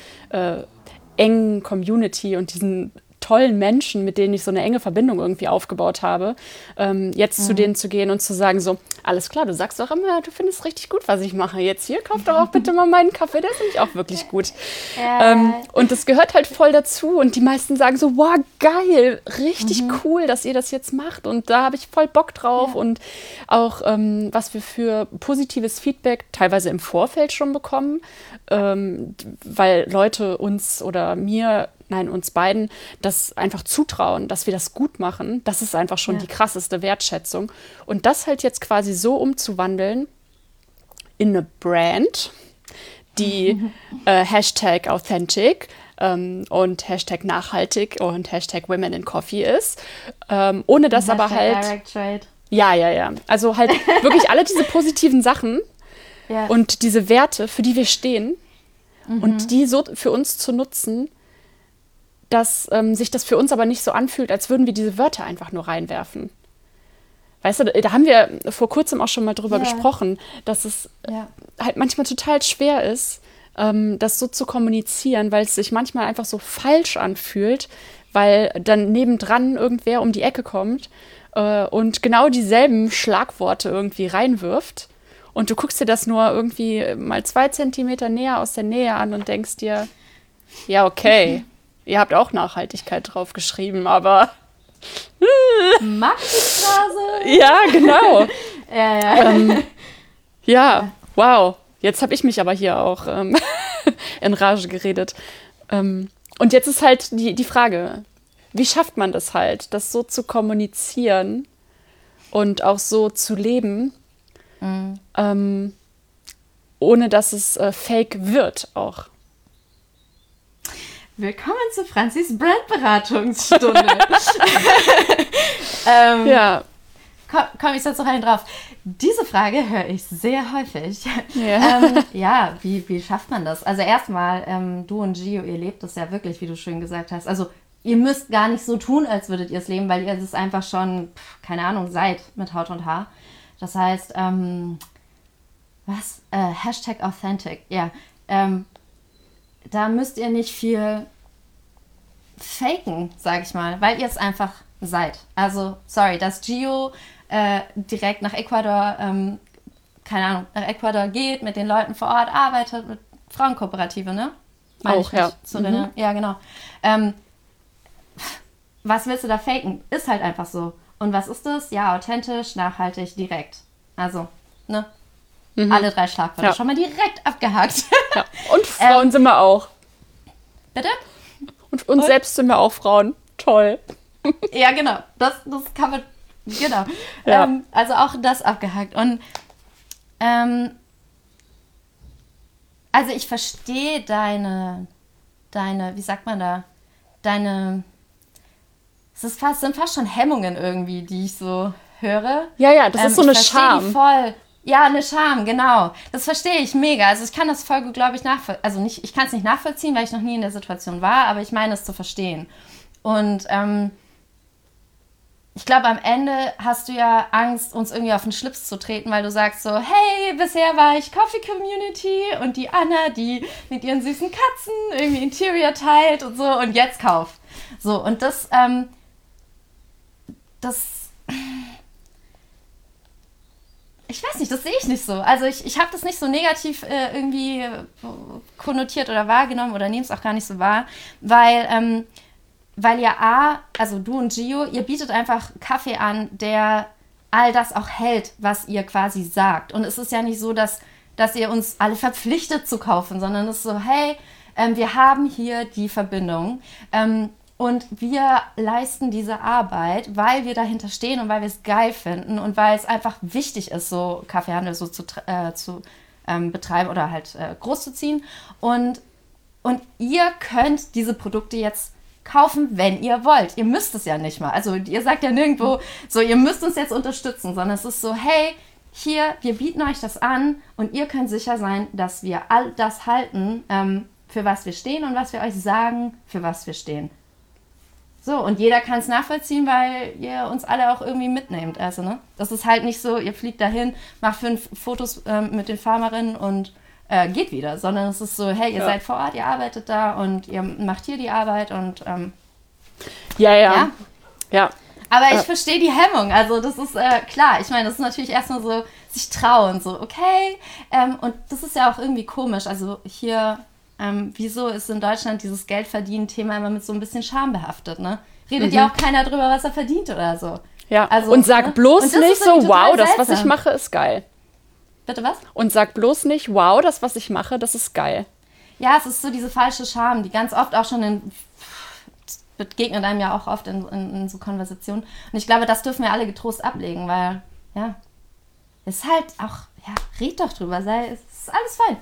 engen Community und diesen tollen Menschen, mit denen ich so eine enge Verbindung irgendwie aufgebaut habe, ähm, jetzt mhm. zu denen zu gehen und zu sagen so, alles klar, du sagst doch immer, du findest richtig gut, was ich mache. Jetzt hier, kauf doch auch bitte mal meinen Kaffee, der ist nämlich auch wirklich gut. Ja. Ähm, und das gehört halt voll dazu und die meisten sagen so, wow, geil, richtig mhm. cool, dass ihr das jetzt macht und da habe ich voll Bock drauf ja. und auch, ähm, was wir für positives Feedback teilweise im Vorfeld schon bekommen, ähm, weil Leute uns oder mir nein, uns beiden das einfach zutrauen, dass wir das gut machen, das ist einfach schon ja. die krasseste Wertschätzung. Und das halt jetzt quasi so umzuwandeln in eine Brand, die äh, Hashtag Authentic ähm, und Hashtag nachhaltig und Hashtag Women in Coffee ist, ähm, ohne das aber halt. Ja, ja, ja. Also halt wirklich alle diese positiven Sachen ja. und diese Werte, für die wir stehen mhm. und die so für uns zu nutzen, dass ähm, sich das für uns aber nicht so anfühlt, als würden wir diese Wörter einfach nur reinwerfen. Weißt du, da haben wir vor kurzem auch schon mal drüber ja. gesprochen, dass es ja. halt manchmal total schwer ist, ähm, das so zu kommunizieren, weil es sich manchmal einfach so falsch anfühlt, weil dann nebendran irgendwer um die Ecke kommt äh, und genau dieselben Schlagworte irgendwie reinwirft. Und du guckst dir das nur irgendwie mal zwei Zentimeter näher aus der Nähe an und denkst dir, ja, okay. Ihr habt auch Nachhaltigkeit drauf geschrieben, aber. Marketingphrase? ja, genau. ja, ja. Ähm, ja, wow. Jetzt habe ich mich aber hier auch ähm, in Rage geredet. Ähm, und jetzt ist halt die, die Frage, wie schafft man das halt, das so zu kommunizieren und auch so zu leben, mhm. ähm, ohne dass es äh, fake wird auch. Willkommen zu Franzis Brandberatungsstunde. ähm, ja. Komm, komm, ich setze noch einen drauf. Diese Frage höre ich sehr häufig. Ja, ähm, ja wie, wie schafft man das? Also erstmal, ähm, du und Gio, ihr lebt das ja wirklich, wie du schön gesagt hast. Also ihr müsst gar nicht so tun, als würdet ihr es leben, weil ihr es einfach schon, keine Ahnung, seid mit Haut und Haar. Das heißt, ähm, was? Äh, Hashtag Authentic, ja. Ähm, da müsst ihr nicht viel faken, sag ich mal, weil ihr es einfach seid. Also, sorry, dass Gio äh, direkt nach Ecuador, ähm, keine Ahnung, nach Ecuador geht, mit den Leuten vor Ort arbeitet, mit Frauenkooperative, ne? Meine Auch, ja. So mhm. Ja, genau. Ähm, was willst du da faken? Ist halt einfach so. Und was ist das? Ja, authentisch, nachhaltig, direkt. Also, ne? Mhm. Alle drei Schlagwörter. Ja. Schon mal direkt abgehakt. Ja. Und Frauen ähm, sind wir auch. Bitte? Und uns Und? selbst sind wir auch Frauen. Toll. ja, genau. Das, das kann man. Genau. Ja. Ähm, also auch das abgehakt. Und ähm, also ich verstehe deine, deine, wie sagt man da, deine, es ist fast, sind fast schon Hemmungen irgendwie, die ich so höre. Ja, ja, das Ähm, ist so eine ich verstehe die Scham. voll. Ja, eine Scham, genau. Das verstehe ich mega. Also ich kann das voll gut, glaube ich, nachvollziehen. Also nicht, ich kann es nicht nachvollziehen, weil ich noch nie in der Situation war, aber ich meine es zu verstehen. Und ähm, ich glaube, am Ende hast du ja Angst, uns irgendwie auf den Schlips zu treten, weil du sagst so, hey, bisher war ich Coffee Community und die Anna, die mit ihren süßen Katzen irgendwie Interior teilt und so und jetzt kauft. So, und das, ähm, das ich weiß nicht, das sehe ich nicht so. Also ich, ich habe das nicht so negativ äh, irgendwie äh, konnotiert oder wahrgenommen oder nehme es auch gar nicht so wahr, weil, ähm, weil ja A, also du und Gio, ihr bietet einfach Kaffee an, der all das auch hält, was ihr quasi sagt. Und es ist ja nicht so, dass, dass ihr uns alle verpflichtet zu kaufen, sondern es ist so, hey, ähm, wir haben hier die Verbindung. Ähm, und wir leisten diese Arbeit, weil wir dahinter stehen und weil wir es geil finden und weil es einfach wichtig ist, so Kaffeehandel so zu, äh, zu ähm, betreiben oder halt äh, groß zu ziehen. Und, und ihr könnt diese Produkte jetzt kaufen, wenn ihr wollt. Ihr müsst es ja nicht mal. Also ihr sagt ja nirgendwo, so ihr müsst uns jetzt unterstützen, sondern es ist so, hey, hier, wir bieten euch das an und ihr könnt sicher sein, dass wir all das halten, ähm, für was wir stehen und was wir euch sagen, für was wir stehen. So, und jeder kann es nachvollziehen, weil ihr uns alle auch irgendwie mitnehmt. Also, ne? Das ist halt nicht so, ihr fliegt dahin, macht fünf Fotos ähm, mit den Farmerinnen und äh, geht wieder, sondern es ist so, hey, ihr Ja. seid vor Ort, ihr arbeitet da und ihr macht hier die Arbeit und ähm, Ja, ja. Ja. Ja. aber ich Ja. verstehe die Hemmung. Also das ist äh, klar. Ich meine, das ist natürlich erstmal so, sich trauen, so, okay. Ähm, und das ist ja auch irgendwie komisch. Also hier, ähm, wieso ist in Deutschland dieses Geldverdienen-Thema immer mit so ein bisschen Scham behaftet, ne? Redet ja auch keiner drüber, was er verdient oder so. Mhm. Ja. Also, und sag ne? bloß Und nicht so, wow, das, was ich mache, ist geil. Bitte was? Und sag bloß nicht, wow, das, was ich mache, das ist geil. Ja, es ist so diese falsche Scham, die ganz oft auch schon in begegnet einem ja auch oft in, in, in so Konversationen. Und ich glaube, das dürfen wir alle getrost ablegen, weil, ja, ist halt auch, ja, red doch drüber, sei, es ist alles fein.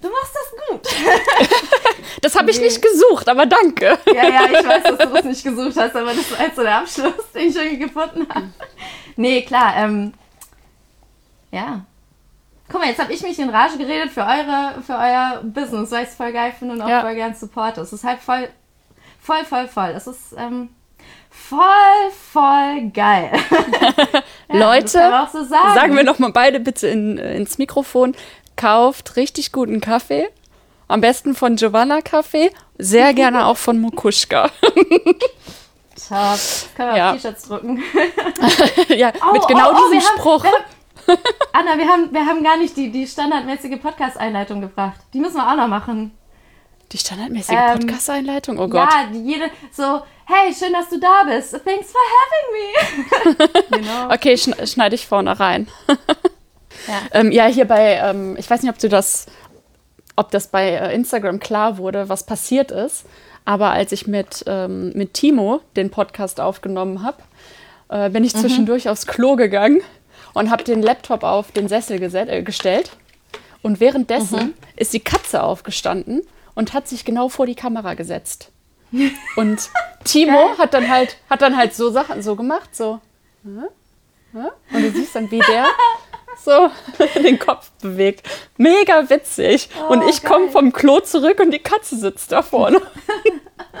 Du machst das gut. Das habe ich Nee. nicht gesucht, aber danke. ja, ja, ich weiß, dass du das nicht gesucht hast, aber das ist halt so der Abschluss, den ich irgendwie gefunden habe. Nee, klar, ähm, ja. Guck mal, jetzt habe ich mich in Rage geredet für eure, für euer Business, weil ich es voll geil finde und auch Ja. voll gern supporte. Es ist halt voll, voll, voll, voll. Es ist ähm, voll, voll geil. Ja, Leute, so sagen. Sagen wir noch mal beide bitte in, ins Mikrofon. Kauft richtig guten Kaffee. Am besten von Giovanna Kaffee. Sehr gerne auch von Mukushka. Top. Können wir Ja. auf T-Shirts drucken. ja, Oh, mit genau oh, oh, diesem wir haben- Spruch. wir haben- Anna, wir haben, wir haben gar nicht die, die standardmäßige Podcast-Einleitung gebracht. Die müssen wir auch noch machen. Die standardmäßige Ähm, Podcast-Einleitung. Oh Gott. Ja, jede so, hey, schön, dass du da bist. Thanks for having me. know? Okay, schn schneide ich vorne rein. Ja. ähm, ja, hier bei, ähm, ich weiß nicht, ob du das, ob das bei äh, Instagram klar wurde, was passiert ist. Aber als ich mit, ähm, mit Timo den Podcast aufgenommen habe, äh, bin Mhm. ich zwischendurch aufs Klo gegangen und habe den Laptop auf den Sessel äh, gestellt. Und währenddessen Mhm. ist die Katze aufgestanden und hat sich genau vor die Kamera gesetzt. Und Timo hat dann halt, hat dann halt so Sachen so gemacht, so. Und du siehst dann, wie der so den Kopf bewegt. Mega witzig. und Oh, ich komme vom Klo zurück und die Katze sitzt da vorne.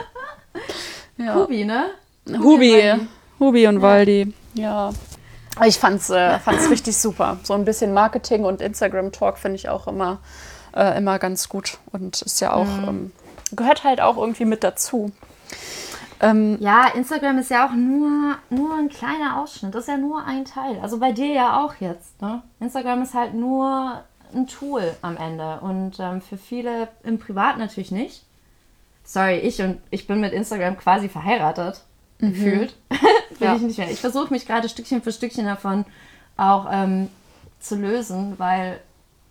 ja. Hubi, ne? Hubi. Hubi und Waldi. Ja. Ich fand's, äh, fand's richtig super. So ein bisschen Marketing und Instagram-Talk finde ich auch immer, äh, immer ganz gut. Und ist ja auch, ähm, gehört halt auch irgendwie mit dazu. Ähm, Ja, Instagram ist ja auch nur, nur ein kleiner Ausschnitt. Das ist ja nur ein Teil. Also bei dir ja auch jetzt. Ne? Instagram ist halt nur ein Tool am Ende. Und ähm, für viele im Privat natürlich nicht. Sorry, ich und ich bin mit Instagram quasi verheiratet. Gefühlt. Will Ja. ich nicht mehr. Ich versuche mich gerade Stückchen für Stückchen davon auch ähm, zu lösen, weil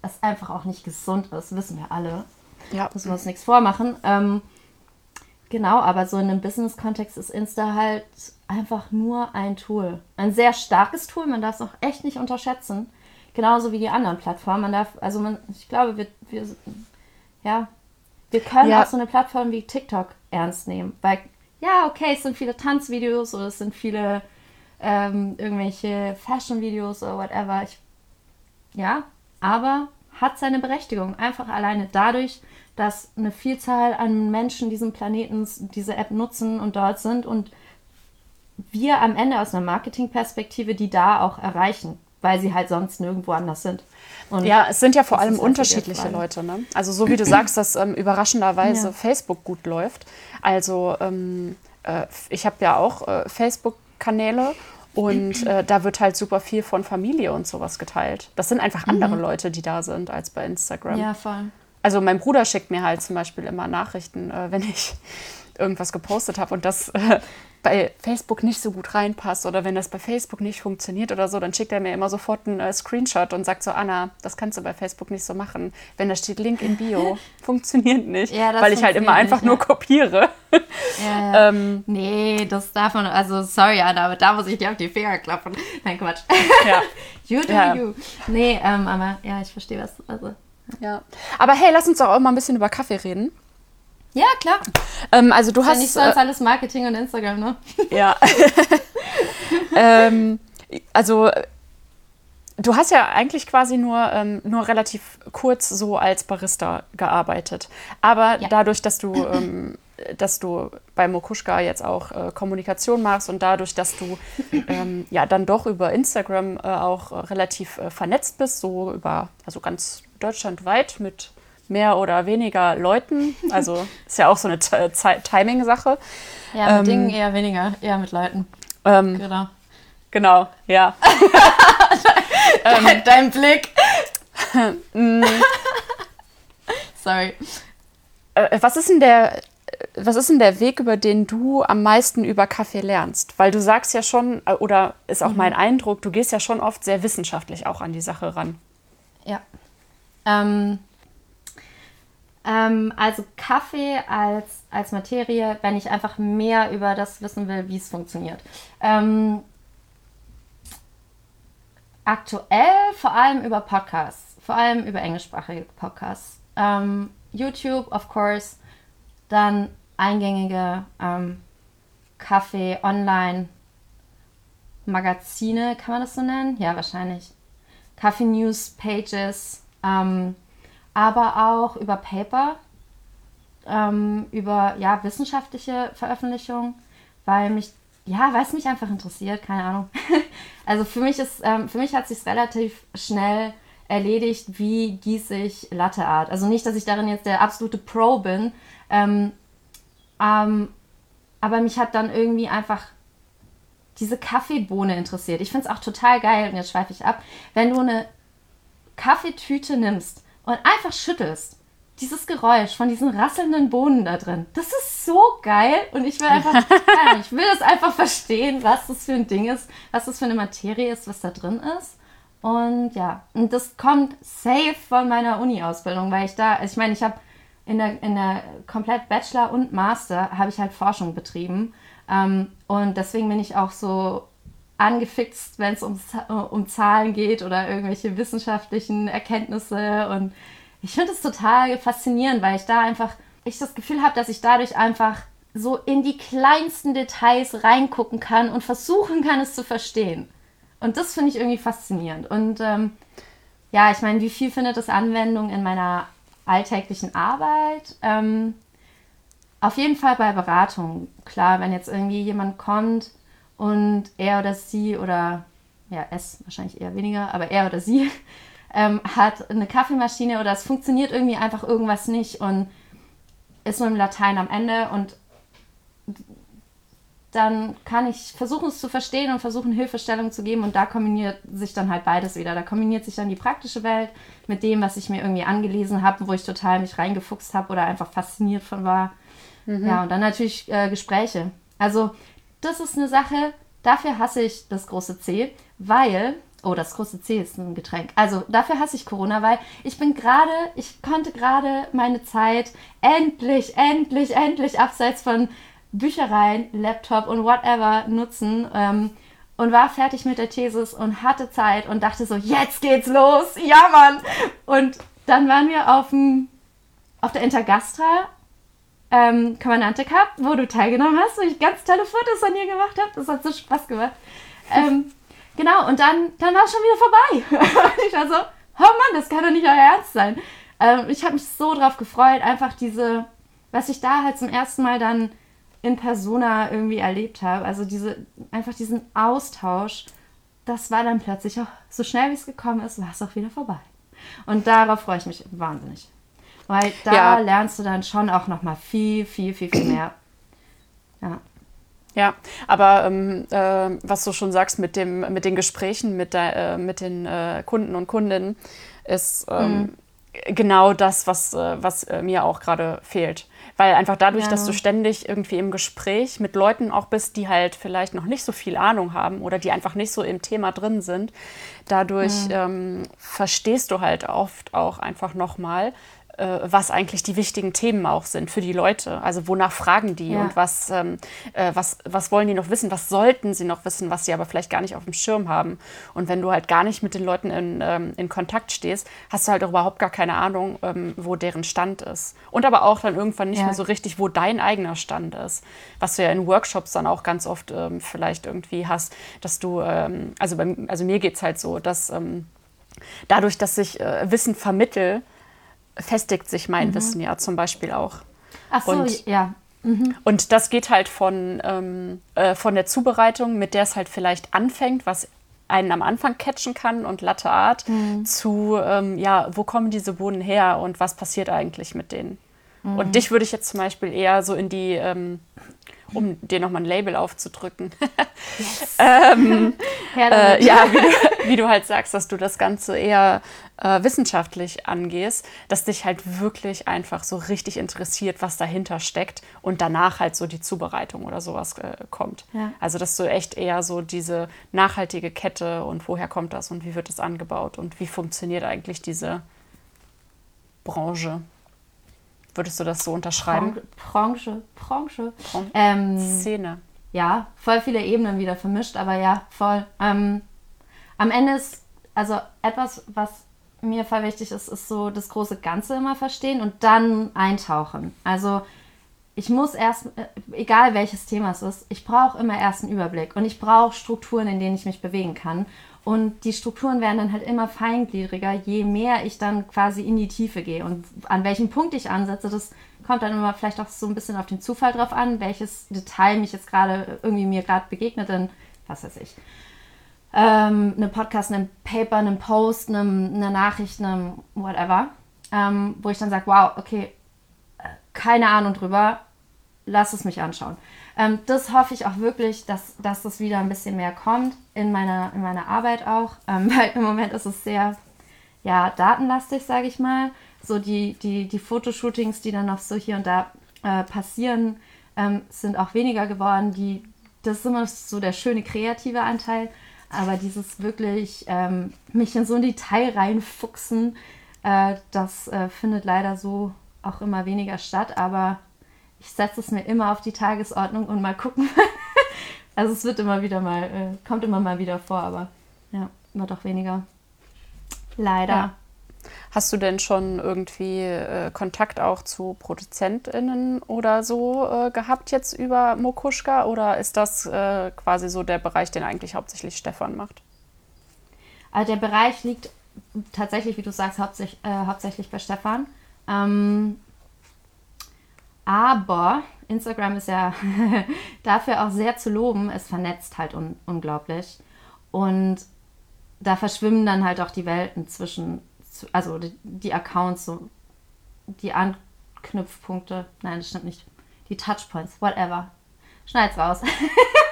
es einfach auch nicht gesund ist, wissen wir alle ja. müssen wir uns nichts vormachen. Ähm, genau, aber so in einem Business-Kontext ist Insta halt einfach nur ein Tool. Ein sehr starkes Tool, man darf es auch echt nicht unterschätzen. Genauso wie die anderen Plattformen. Man darf, also man, ich glaube, wir, wir ja, wir können Ja. auch so eine Plattform wie TikTok ernst nehmen. Weil, ja, okay, es sind viele Tanzvideos oder es sind viele ähm, irgendwelche Fashion-Videos oder whatever. Ich, ja, aber hat seine Berechtigung. Einfach alleine dadurch, dass eine Vielzahl an Menschen diesen Planeten diese App nutzen und dort sind und wir am Ende aus einer Marketingperspektive die da auch erreichen, weil sie halt sonst nirgendwo anders sind. Und Ja, es sind ja vor allem halt unterschiedliche. Leute. Ne? Also so wie du sagst, dass ähm, überraschenderweise Ja. Facebook gut läuft. Also ähm, äh, ich habe ja auch äh, Facebook-Kanäle und äh, da wird halt super viel von Familie und sowas geteilt. Das sind einfach andere Leute, die da sind als bei Instagram. Mhm. ja, voll. Also mein Bruder schickt mir halt zum Beispiel immer Nachrichten, äh, wenn ich irgendwas gepostet habe und das äh, bei Facebook nicht so gut reinpasst oder wenn das bei Facebook nicht funktioniert oder so, dann schickt er mir immer sofort einen äh, Screenshot und sagt so, Anna, das kannst du bei Facebook nicht so machen. Wenn da steht Link in Bio, funktioniert nicht, Ja, weil ich halt immer einfach nicht, nur kopiere. Ja. ähm, nee, das darf man, also sorry Anna, aber da muss ich dir auf die Finger klappen. Nein, Quatsch. ja. you do Ja. you. Nee, ähm, aber ja, ich verstehe was. Also. ja. Aber hey, lass uns doch auch mal ein bisschen über Kaffee reden. Ja, klar. Ähm, also du Ist ja nicht hast... sonst Äh, alles Marketing und Instagram, ne? Ja. ähm, also du hast ja eigentlich quasi nur, ähm, nur relativ kurz so als Barista gearbeitet. Aber Ja. dadurch, dass du, ähm, dass du bei Mokuschka jetzt auch äh, Kommunikation machst und dadurch, dass du ähm, ja dann doch über Instagram äh, auch relativ äh, vernetzt bist, so über also ganz deutschlandweit mit mehr oder weniger Leuten. Also ist ja auch so eine Zeit- Timing-Sache. Ja, mit Ähm, Dingen eher weniger, eher mit Leuten. Ähm, Genau. Genau, ja. Dein Blick. Sorry. Äh, was ist denn der, was ist denn der Weg, über den du am meisten über Kaffee lernst? Weil du sagst ja schon, äh, oder ist auch mein Eindruck, du gehst ja schon oft sehr wissenschaftlich auch an die Sache ran. Ja. Ähm, ähm, also Kaffee als, als Materie, wenn ich einfach mehr über das wissen will, wie es funktioniert. Ähm, aktuell vor allem über Podcasts, vor allem über englischsprachige Podcasts. Ähm, YouTube, of course, dann eingängige ähm, Kaffee, Online, Magazine, kann man das so nennen? Ja, wahrscheinlich. Kaffee News Pages, ähm, aber auch über Paper, ähm, über ja, wissenschaftliche Veröffentlichungen, weil mich, ja, weil es mich einfach interessiert, keine Ahnung. also für mich ist, ähm, für mich hat sich relativ schnell erledigt, wie gieße ich Latte Art. Also nicht, dass ich darin jetzt der absolute Pro bin, ähm, ähm, aber mich hat dann irgendwie einfach diese Kaffeebohne interessiert. Ich finde es auch total geil, und jetzt schweife ich ab, wenn du eine Kaffeetüte nimmst und einfach schüttelst. Dieses Geräusch von diesen rasselnden Bohnen da drin, das ist so geil und ich will einfach, ich will das einfach verstehen, was das für ein Ding ist, was das für eine Materie ist, was da drin ist. Und ja, und das kommt safe von meiner Uni-Ausbildung, weil ich da, also ich meine, ich habe in der, in der komplett Bachelor und Master habe ich halt Forschung betrieben. Ähm, und deswegen bin ich auch so angefixt, wenn es um, äh, um Zahlen geht oder irgendwelche wissenschaftlichen Erkenntnisse. Und ich finde es total faszinierend, weil ich da einfach, ich das Gefühl habe, dass ich dadurch einfach so in die kleinsten Details reingucken kann und versuchen kann, es zu verstehen. Und das finde ich irgendwie faszinierend. Und ähm, ja, ich meine, wie viel findet das Anwendung in meiner alltäglichen Arbeit? Ähm, auf jeden Fall bei Beratung. Klar, wenn jetzt irgendwie jemand kommt und er oder sie oder ja, es wahrscheinlich eher weniger, aber er oder sie ähm, hat eine Kaffeemaschine oder es funktioniert irgendwie einfach irgendwas nicht und ist nur im Latein am Ende und dann kann ich versuchen es zu verstehen und versuchen Hilfestellung zu geben und da kombiniert sich dann halt beides wieder. Da kombiniert sich dann die praktische Welt mit dem, was ich mir irgendwie angelesen habe, wo ich total mich reingefuchst habe oder einfach fasziniert von war. Ja, und dann natürlich äh, Gespräche. Also das ist eine Sache, dafür hasse ich das große C, weil Oh, das große C ist ein Getränk. Also dafür hasse ich Corona, weil ich bin gerade, ich konnte gerade meine Zeit endlich, endlich, endlich abseits von Büchereien, Laptop und whatever nutzen ähm, und war fertig mit der Thesis und hatte Zeit und dachte so, jetzt geht's los, ja Mann! Und dann waren wir auf, dem, auf der Intergastra ähm, Kommandante Cup, wo du teilgenommen hast, wo ich ganz tolle Fotos von dir gemacht habe. Das hat so Spaß gemacht. Ähm, Genau, und dann, dann war es schon wieder vorbei. und ich war so, oh Mann, das kann doch nicht euer Ernst sein. Ähm, ich habe mich so drauf gefreut, einfach diese, was ich da halt zum ersten Mal dann in Persona irgendwie erlebt habe. Also diese, einfach diesen Austausch, das war dann plötzlich auch, so schnell wie es gekommen ist, war es auch wieder vorbei. Und darauf freue ich mich wahnsinnig. Weil da ja. lernst du dann schon auch nochmal viel, viel, viel, viel mehr. Ja. Ja, aber ähm, äh, was du schon sagst mit, dem, mit den Gesprächen mit, der, äh, mit den äh, Kunden und Kundinnen, ist ähm, mhm. genau das, was, äh, was äh, mir auch gerade fehlt. Weil einfach dadurch, ja. dass du ständig irgendwie im Gespräch mit Leuten auch bist, die halt vielleicht noch nicht so viel Ahnung haben oder die einfach nicht so im Thema drin sind, dadurch mhm. ähm, verstehst du halt oft auch einfach nochmal, äh, was eigentlich die wichtigen Themen auch sind für die Leute. Also wonach fragen die ja. und was, ähm, äh, was, was wollen die noch wissen, was sollten sie noch wissen, was sie aber vielleicht gar nicht auf dem Schirm haben. Und wenn du halt gar nicht mit den Leuten in, ähm, in Kontakt stehst, hast du halt auch überhaupt gar keine Ahnung, ähm, wo deren Stand ist. Und aber auch dann irgendwann nicht ja. mehr so richtig, wo dein eigener Stand ist. Was du ja in Workshops dann auch ganz oft ähm, vielleicht irgendwie hast, dass du, ähm, also, bei, also mir geht es halt so, dass ähm, dadurch, dass ich äh, Wissen vermittel, festigt sich mein mhm. Wissen ja zum Beispiel auch. Ach so, und, ja. Mhm. Und das geht halt von, ähm, äh, von der Zubereitung, mit der es halt vielleicht anfängt, was einen am Anfang catchen kann und Latte Art, mhm. zu, ähm, ja, wo kommen diese Bohnen her und was passiert eigentlich mit denen? Mhm. Und dich würde ich jetzt zum Beispiel eher so in die ähm, um dir nochmal ein Label aufzudrücken. Yes. ähm, äh, ja, wie du, wie du, halt sagst, dass du das Ganze eher äh, wissenschaftlich angehst, dass dich halt wirklich einfach so richtig interessiert, was dahinter steckt und danach halt so die Zubereitung oder sowas äh, kommt. Ja. Also, dass du echt eher so diese nachhaltige Kette und woher kommt das und wie wird es angebaut und wie funktioniert eigentlich diese Branche. Würdest du das so unterschreiben? Branche, Branche. Branche. Ähm, Szene. Ja, voll viele Ebenen wieder vermischt, aber ja, voll. Ähm, am Ende ist, also etwas, was mir voll wichtig ist, ist so das große Ganze immer verstehen und dann eintauchen. Also ich muss erst, äh, egal welches Thema es ist, ich brauche immer erst einen Überblick und ich brauche Strukturen, in denen ich mich bewegen kann. Und die Strukturen werden dann halt immer feingliedriger, je mehr ich dann quasi in die Tiefe gehe. Und an welchem Punkt ich ansetze, das kommt dann immer vielleicht auch so ein bisschen auf den Zufall drauf an, welches Detail mich jetzt gerade irgendwie mir gerade begegnet, denn was weiß ich. Ähm, eine Podcast, ein Paper, einen Post, eine, eine Nachricht, eine whatever, ähm, wo ich dann sage, wow, okay, äh, keine Ahnung drüber, lass es mich anschauen. Ähm, das hoffe ich auch wirklich, dass, dass das wieder ein bisschen mehr kommt in meiner, in meiner Arbeit auch, ähm, weil im Moment ist es sehr ja, datenlastig, sage ich mal. So die, die, die Fotoshootings, die dann noch so hier und da äh, passieren, ähm, sind auch weniger geworden. Die, das ist immer so der schöne kreative Anteil. Aber dieses wirklich ähm, mich in so ein Detail reinfuchsen, äh, das äh, findet leider so auch immer weniger statt. Aber ich setze es mir immer auf die Tagesordnung und mal gucken. also es wird immer wieder mal, äh, kommt immer mal wieder vor, aber ja, immer doch weniger. Leider. Ja. Hast du denn schon irgendwie äh, Kontakt auch zu ProduzentInnen oder so äh, gehabt jetzt über Mokuschka oder ist das äh, quasi so der Bereich, den eigentlich hauptsächlich Stefan macht? Also der Bereich liegt tatsächlich, wie du sagst, hauptsächlich, äh, hauptsächlich bei Stefan. Ähm, aber Instagram ist ja dafür auch sehr zu loben. Es vernetzt halt un unglaublich. Und da verschwimmen dann halt auch die Welten zwischen, also die, die Accounts, so die Anknüpfpunkte. Nein, das stimmt nicht. Die Touchpoints, whatever. Schneid's raus.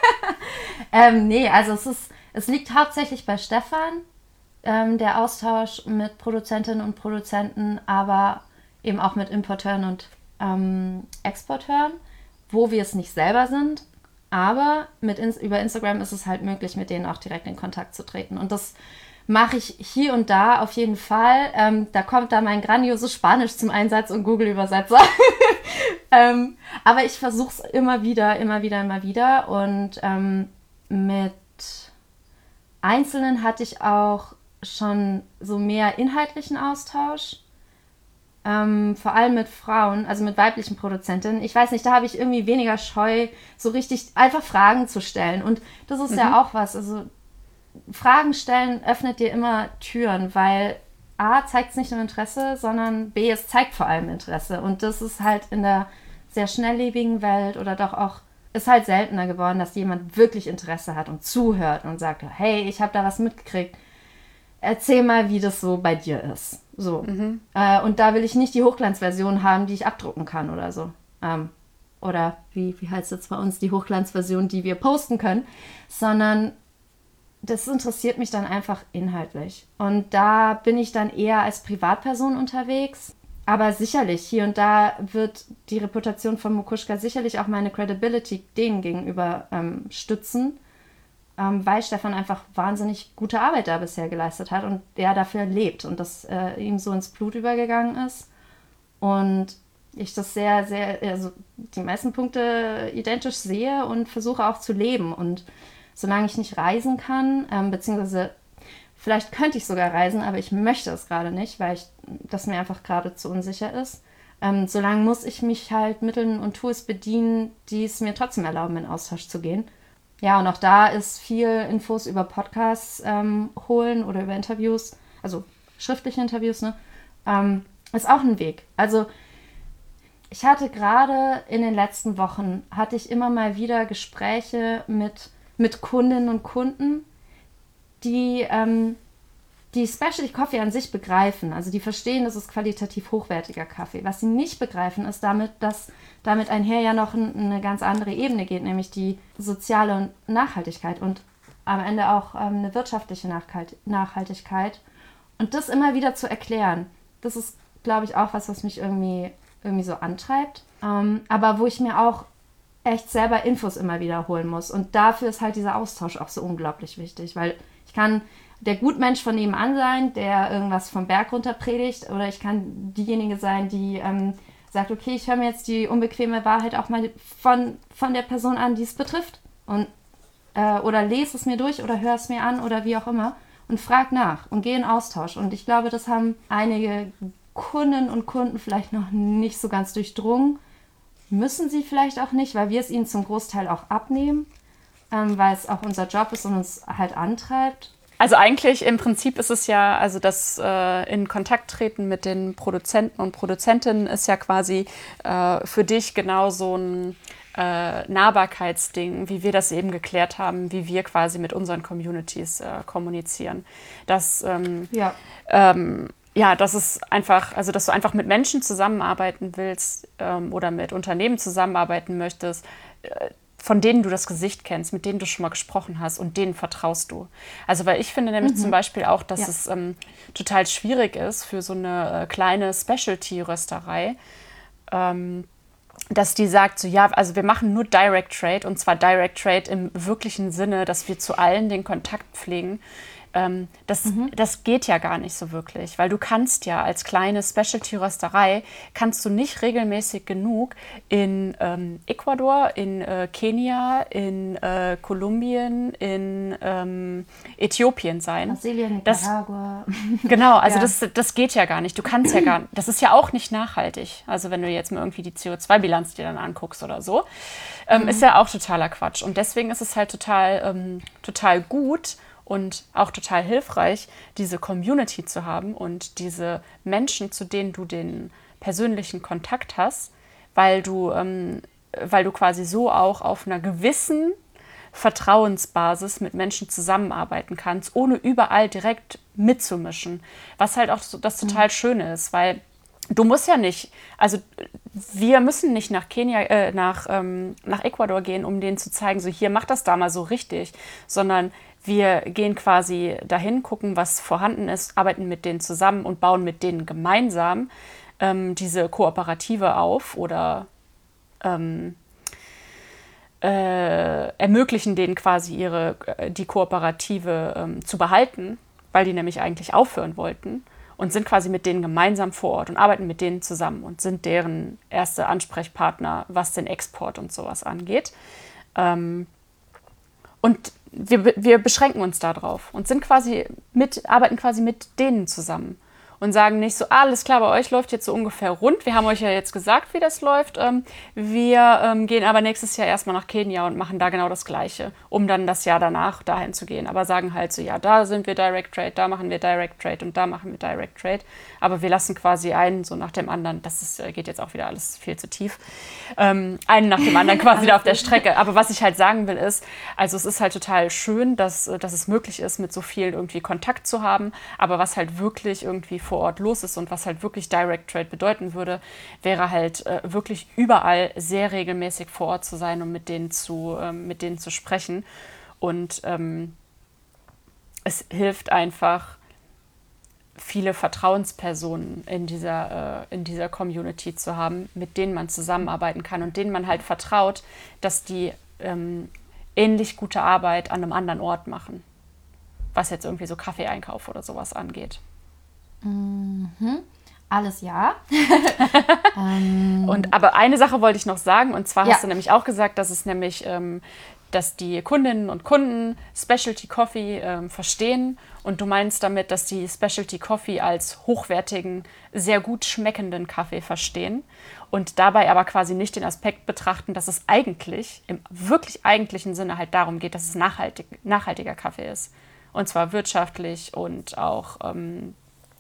ähm, nee, also es ist, es liegt hauptsächlich bei Stefan, ähm, der Austausch mit Produzentinnen und Produzenten, aber eben auch mit Importeuren und ähm, Exporteuren, wo wir es nicht selber sind, Aber mit in, über Instagram ist es halt möglich, mit denen auch direkt in Kontakt zu treten. Und das mache ich hier und da auf jeden Fall. Ähm, da kommt da mein grandioses Spanisch zum Einsatz und Google-Übersetzer. ähm, aber ich versuche es immer wieder, immer wieder, immer wieder. Und ähm, mit Einzelnen hatte ich auch schon so mehr inhaltlichen Austausch. Ähm, vor allem mit Frauen, also mit weiblichen Produzentinnen. Ich weiß nicht, da habe ich irgendwie weniger Scheu, so richtig einfach Fragen zu stellen. Und das ist mhm. ja auch was. Also Fragen stellen öffnet dir immer Türen, weil A zeigt es nicht nur Interesse, sondern B, es zeigt vor allem Interesse. Und das ist halt in der sehr schnelllebigen Welt oder doch auch, ist halt seltener geworden, dass jemand wirklich Interesse hat und zuhört und sagt, hey, ich habe da was mitgekriegt. Erzähl mal, wie das so bei dir ist. So. Mhm. Äh, und da will ich nicht die Hochglanzversion haben, die ich abdrucken kann oder so. Ähm, oder wie, wie heißt es bei uns, die Hochglanzversion, die wir posten können, sondern das interessiert mich dann einfach inhaltlich. Und da bin ich dann eher als Privatperson unterwegs. Aber sicherlich, hier und da wird die Reputation von Mukushka sicherlich auch meine Credibility denen gegenüber ähm, stützen ähm, weil Stefan einfach wahnsinnig gute Arbeit da bisher geleistet hat und er dafür lebt und das äh, ihm so ins Blut übergegangen ist. Und ich das sehr, sehr, also die meisten Punkte identisch sehe und versuche auch zu leben. Und solange ich nicht reisen kann, ähm, beziehungsweise vielleicht könnte ich sogar reisen, aber ich möchte es gerade nicht, weil ich, das mir einfach gerade zu unsicher ist. Ähm, solange muss ich mich halt Mitteln und Tools bedienen, die es mir trotzdem erlauben, in Austausch zu gehen. Ja, und auch da ist viel Infos über Podcasts ähm, holen oder über Interviews, also schriftliche Interviews, ne? Ähm, ist auch ein Weg. Also ich hatte gerade in den letzten Wochen, hatte ich immer mal wieder Gespräche mit, mit Kundinnen und Kunden, die ähm, die Specialty Coffee an sich begreifen, also die verstehen, das ist qualitativ hochwertiger Kaffee. Was sie nicht begreifen, ist damit, dass damit einher ja noch eine ganz andere Ebene geht, nämlich die soziale Nachhaltigkeit und am Ende auch ähm, eine wirtschaftliche Nachhaltigkeit. Und das immer wieder zu erklären, das ist, glaube ich, auch was, was mich irgendwie, irgendwie so antreibt. Ähm, aber wo ich mir auch echt selber Infos immer wiederholen muss. Und dafür ist halt dieser Austausch auch so unglaublich wichtig, weil ich kann der Gutmensch von nebenan sein, der irgendwas vom Berg runter predigt, oder ich kann diejenige sein, die ähm, sagt, okay, ich höre mir jetzt die unbequeme Wahrheit auch mal von, von der Person an, die es betrifft. Und, äh, oder lese es mir durch oder höre es mir an oder wie auch immer und frag nach und gehe in Austausch. Und ich glaube, das haben einige Kunden und Kunden vielleicht noch nicht so ganz durchdrungen. Müssen sie vielleicht auch nicht, weil wir es ihnen zum Großteil auch abnehmen, ähm, weil es auch unser Job ist und uns halt antreibt. Also eigentlich im Prinzip ist es ja, also das äh, in Kontakt treten mit den Produzenten und Produzentinnen ist ja quasi äh, für dich genau so ein äh, Nahbarkeitsding, wie wir das eben geklärt haben, wie wir quasi mit unseren Communities äh, kommunizieren. Das, ähm, ja. Ähm, ja, das ist einfach, also dass du einfach mit Menschen zusammenarbeiten willst ähm, oder mit Unternehmen zusammenarbeiten möchtest äh, von denen du das Gesicht kennst, mit denen du schon mal gesprochen hast und denen vertraust du. Also weil ich finde nämlich mhm. zum Beispiel auch, dass ja. es ähm, total schwierig ist für so eine äh, kleine Specialty-Rösterei, ähm, dass die sagt, so ja, also wir machen nur Direct Trade und zwar Direct Trade im wirklichen Sinne, dass wir zu allen den Kontakt pflegen ähm, das, mhm. das geht ja gar nicht so wirklich, weil du kannst ja als kleine Specialty-Rösterei, kannst du nicht regelmäßig genug in ähm, Ecuador, in äh, Kenia, in äh, Kolumbien, in ähm, Äthiopien sein. Brasilien, Nicaragua. genau, also ja. das, das geht ja gar nicht. Du kannst ja gar nicht, das ist ja auch nicht nachhaltig. Also wenn du jetzt mal irgendwie die CO2-Bilanz dir dann anguckst oder so, ähm, mhm. ist ja auch totaler Quatsch. Und deswegen ist es halt total, ähm, total gut, und auch total hilfreich, diese Community zu haben und diese Menschen, zu denen du den persönlichen Kontakt hast, weil du, ähm, weil du quasi so auch auf einer gewissen Vertrauensbasis mit Menschen zusammenarbeiten kannst, ohne überall direkt mitzumischen. Was halt auch so, das total mhm. Schöne ist, weil du musst ja nicht, also wir müssen nicht nach Kenia, äh, nach, ähm, nach Ecuador gehen, um denen zu zeigen, so hier, mach das da mal so richtig, sondern wir gehen quasi dahin, gucken, was vorhanden ist, arbeiten mit denen zusammen und bauen mit denen gemeinsam ähm, diese Kooperative auf oder ähm, äh, ermöglichen denen quasi ihre, äh, die Kooperative ähm, zu behalten, weil die nämlich eigentlich aufhören wollten und sind quasi mit denen gemeinsam vor Ort und arbeiten mit denen zusammen und sind deren erste Ansprechpartner, was den Export und sowas angeht. Ähm, und wir, wir beschränken uns darauf und sind quasi mit, arbeiten quasi mit denen zusammen und sagen nicht so, alles klar, bei euch läuft jetzt so ungefähr rund. Wir haben euch ja jetzt gesagt, wie das läuft. Ähm, wir ähm, gehen aber nächstes Jahr erstmal nach Kenia und machen da genau das Gleiche, um dann das Jahr danach dahin zu gehen. Aber sagen halt so, ja, da sind wir Direct Trade, da machen wir Direct Trade und da machen wir Direct Trade. Aber wir lassen quasi einen so nach dem anderen, das ist, äh, geht jetzt auch wieder alles viel zu tief, ähm, einen nach dem anderen quasi da auf der Strecke. Aber was ich halt sagen will ist, also es ist halt total schön, dass, äh, dass es möglich ist, mit so vielen irgendwie Kontakt zu haben. Aber was halt wirklich irgendwie vor Ort los ist und was halt wirklich Direct Trade bedeuten würde, wäre halt äh, wirklich überall sehr regelmäßig vor Ort zu sein und mit denen zu, äh, mit denen zu sprechen. Und ähm, es hilft einfach, viele Vertrauenspersonen in dieser, äh, in dieser Community zu haben, mit denen man zusammenarbeiten kann und denen man halt vertraut, dass die ähm, ähnlich gute Arbeit an einem anderen Ort machen. Was jetzt irgendwie so Kaffeeeinkauf oder sowas angeht. Mhm. Alles ja. ähm. Und aber eine Sache wollte ich noch sagen, und zwar ja. hast du nämlich auch gesagt, dass es nämlich, ähm, dass die Kundinnen und Kunden Specialty Coffee ähm, verstehen. Und du meinst damit, dass die Specialty Coffee als hochwertigen, sehr gut schmeckenden Kaffee verstehen und dabei aber quasi nicht den Aspekt betrachten, dass es eigentlich, im wirklich eigentlichen Sinne halt darum geht, dass es nachhaltig, nachhaltiger Kaffee ist. Und zwar wirtschaftlich und auch ähm,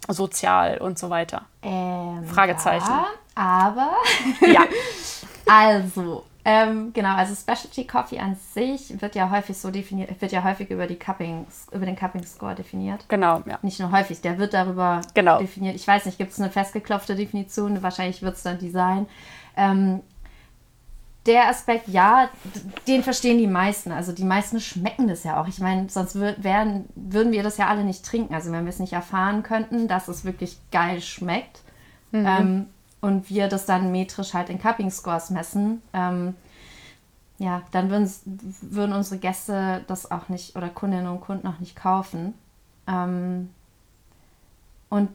sozial und so weiter? Ähm, Fragezeichen. Ja, aber. ja. also, ähm, genau, also Specialty Coffee an sich wird ja häufig so definiert, wird ja häufig über die Cuppings, über den Cupping Score definiert. Genau, ja. Nicht nur häufig, der wird darüber genau. definiert. Ich weiß nicht, gibt es eine festgeklopfte Definition? Wahrscheinlich wird es dann die sein. Ähm, der Aspekt, ja, den verstehen die meisten. Also die meisten schmecken das ja auch. Ich meine, sonst wären, würden wir das ja alle nicht trinken. Also wenn wir es nicht erfahren könnten, dass es wirklich geil schmeckt mhm. ähm, und wir das dann metrisch halt in Cupping Scores messen, ähm, ja, dann würden unsere Gäste das auch nicht oder Kundinnen und Kunden auch nicht kaufen. Ähm, und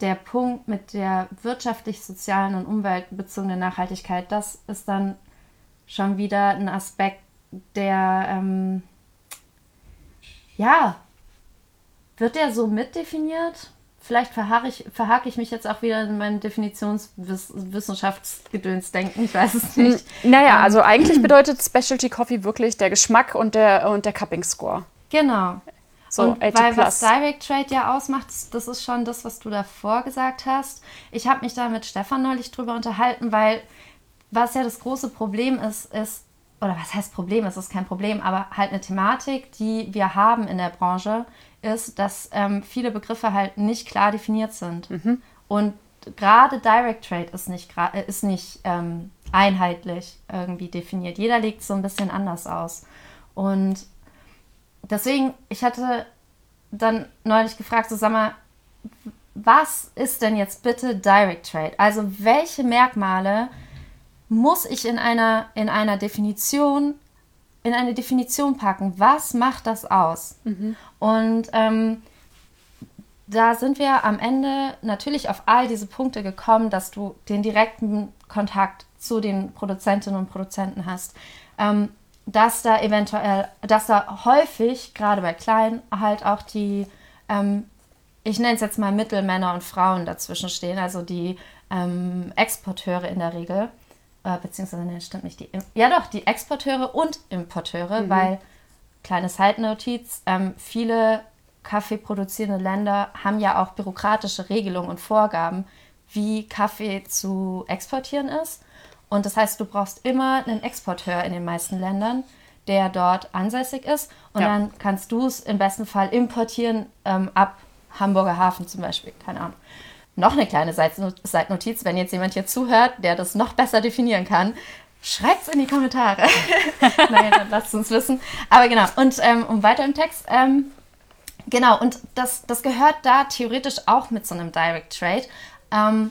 der Punkt mit der wirtschaftlich, sozialen und umweltbezogenen Nachhaltigkeit, das ist dann schon wieder ein Aspekt, der, ähm, ja, wird der so mitdefiniert? Vielleicht verhake ich, verhake ich mich jetzt auch wieder in meinem Definitionswissenschaftsgedönsdenken. Ich weiß es nicht. Naja, ähm, also eigentlich bedeutet Specialty Coffee wirklich der Geschmack und der, und der Cupping Score. Genau. So, und weil plus. was Direct Trade ja ausmacht, das ist schon das, was du davor gesagt hast. Ich habe mich da mit Stefan neulich drüber unterhalten, weil was ja das große Problem ist, ist, oder was heißt Problem, es ist kein Problem, aber halt eine Thematik, die wir haben in der Branche, ist, dass ähm, viele Begriffe halt nicht klar definiert sind. Mhm. Und gerade Direct Trade ist nicht, äh, ist nicht ähm, einheitlich irgendwie definiert. Jeder legt so ein bisschen anders aus. Und deswegen, ich hatte dann neulich gefragt, so sag mal, was ist denn jetzt bitte Direct Trade? Also welche Merkmale muss ich in einer, in einer Definition, in eine Definition packen. Was macht das aus? Mhm. Und ähm, da sind wir am Ende natürlich auf all diese Punkte gekommen, dass du den direkten Kontakt zu den Produzentinnen und Produzenten hast. Ähm, dass da eventuell, dass da häufig, gerade bei Kleinen, halt auch die, ähm, ich nenne es jetzt mal Mittelmänner und Frauen dazwischen stehen, also die ähm, Exporteure in der Regel äh, beziehungsweise ne, stimmt nicht, die, ja doch, die Exporteure und Importeure, mhm. weil, kleine Side-Notiz, ähm, viele Kaffee produzierende Länder haben ja auch bürokratische Regelungen und Vorgaben, wie Kaffee zu exportieren ist. Und das heißt, du brauchst immer einen Exporteur in den meisten Ländern, der dort ansässig ist. Und ja. dann kannst du es im besten Fall importieren ähm, ab Hamburger Hafen zum Beispiel. Keine Ahnung noch eine kleine Seitnotiz, wenn jetzt jemand hier zuhört, der das noch besser definieren kann, schreibt es in die Kommentare. Nein, dann lasst uns wissen. Aber genau, und ähm, um weiter im Text. Ähm, genau, und das, das gehört da theoretisch auch mit so einem Direct Trade. Ähm,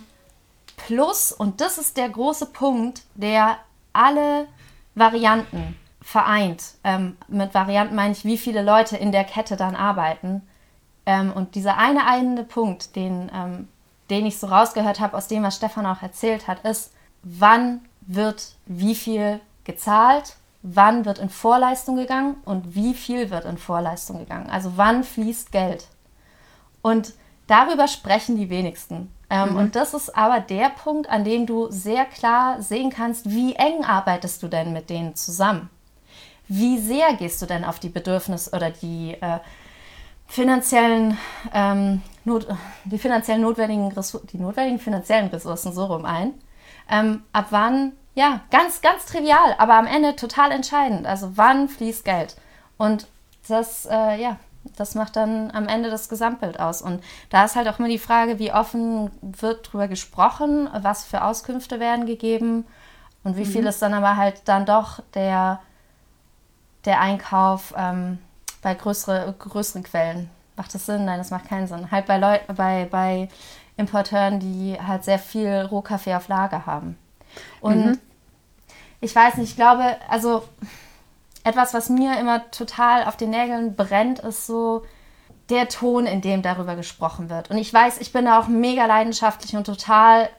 plus, und das ist der große Punkt, der alle Varianten vereint. Ähm, mit Varianten meine ich, wie viele Leute in der Kette dann arbeiten. Ähm, und dieser eine eine Punkt, den, ähm, den ich so rausgehört habe aus dem, was Stefan auch erzählt hat, ist, wann wird wie viel gezahlt, wann wird in Vorleistung gegangen und wie viel wird in Vorleistung gegangen. Also wann fließt Geld. Und darüber sprechen die wenigsten. Ähm, mhm. Und das ist aber der Punkt, an dem du sehr klar sehen kannst, wie eng arbeitest du denn mit denen zusammen? Wie sehr gehst du denn auf die Bedürfnisse oder die äh, finanziellen, ähm, not, die finanziell notwendigen, die notwendigen finanziellen Ressourcen so rum ein? Ähm, ab wann, ja, ganz, ganz trivial, aber am Ende total entscheidend. Also wann fließt Geld? Und das, äh, ja, das macht dann am Ende das Gesamtbild aus. Und da ist halt auch immer die Frage, wie offen wird darüber gesprochen, was für Auskünfte werden gegeben und wie mhm. viel ist dann aber halt dann doch der, der Einkauf ähm, bei größere, größeren Quellen. Macht das Sinn? Nein, das macht keinen Sinn. Halt bei Leuten, bei, bei Importeuren, die halt sehr viel Rohkaffee auf Lager haben. Und mhm. ich weiß nicht, ich glaube, also etwas, was mir immer total auf den Nägeln brennt, ist so der Ton, in dem darüber gesprochen wird. Und ich weiß, ich bin da auch mega leidenschaftlich und total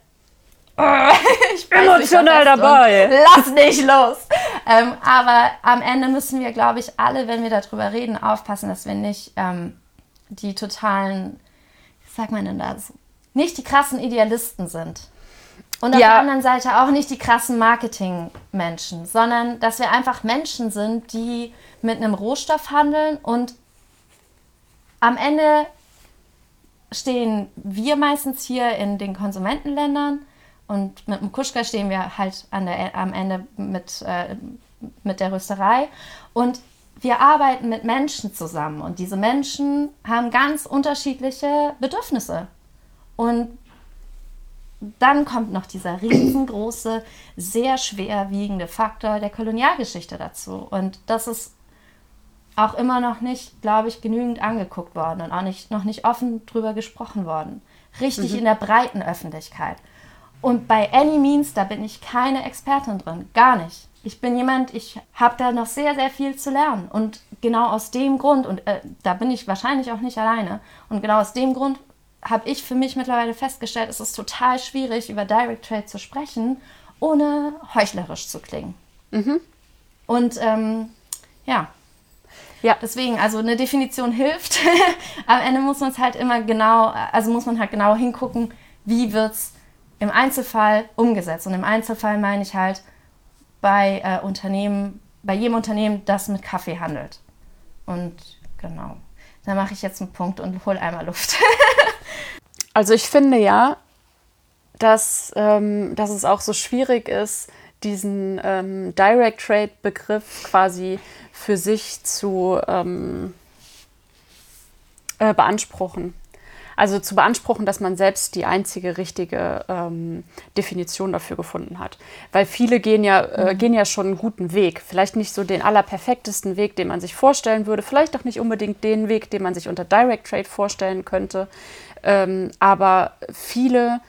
emotional dabei. Lass nicht los. Ähm, aber am Ende müssen wir, glaube ich, alle, wenn wir darüber reden, aufpassen, dass wir nicht ähm, die totalen, wie sagt man denn das, nicht die krassen Idealisten sind. Und auf ja. der anderen Seite auch nicht die krassen Marketingmenschen, sondern dass wir einfach Menschen sind, die mit einem Rohstoff handeln und am Ende stehen wir meistens hier in den Konsumentenländern und mit dem Kuschka stehen wir halt der, am Ende mit, äh, mit der Rösterei und wir arbeiten mit Menschen zusammen und diese Menschen haben ganz unterschiedliche Bedürfnisse. Und dann kommt noch dieser riesengroße, sehr schwerwiegende Faktor der Kolonialgeschichte dazu. Und das ist auch immer noch nicht, glaube ich, genügend angeguckt worden und auch nicht, noch nicht offen drüber gesprochen worden. Richtig mhm. in der breiten Öffentlichkeit. Und bei Any Means, da bin ich keine Expertin drin, gar nicht. Ich bin jemand, ich habe da noch sehr, sehr viel zu lernen. Und genau aus dem Grund, und äh, da bin ich wahrscheinlich auch nicht alleine, und genau aus dem Grund habe ich für mich mittlerweile festgestellt, es ist total schwierig, über Direct Trade zu sprechen, ohne heuchlerisch zu klingen. Mhm. Und ähm, ja. Ja. Deswegen, also eine Definition hilft. Am Ende muss man es halt immer genau, also muss man halt genau hingucken, wie wird es im Einzelfall umgesetzt. Und im Einzelfall meine ich halt bei äh, Unternehmen, bei jedem Unternehmen, das mit Kaffee handelt. Und genau. Da mache ich jetzt einen Punkt und hole einmal Luft. Also ich finde ja, dass, ähm, dass es auch so schwierig ist, diesen ähm, Direct Trade Begriff quasi für sich zu ähm, äh, beanspruchen. Also zu beanspruchen, dass man selbst die einzige richtige ähm, Definition dafür gefunden hat. Weil viele gehen ja, äh, mhm. gehen ja schon einen guten Weg. Vielleicht nicht so den allerperfektesten Weg, den man sich vorstellen würde. Vielleicht auch nicht unbedingt den Weg, den man sich unter Direct Trade vorstellen könnte. Ähm, aber viele,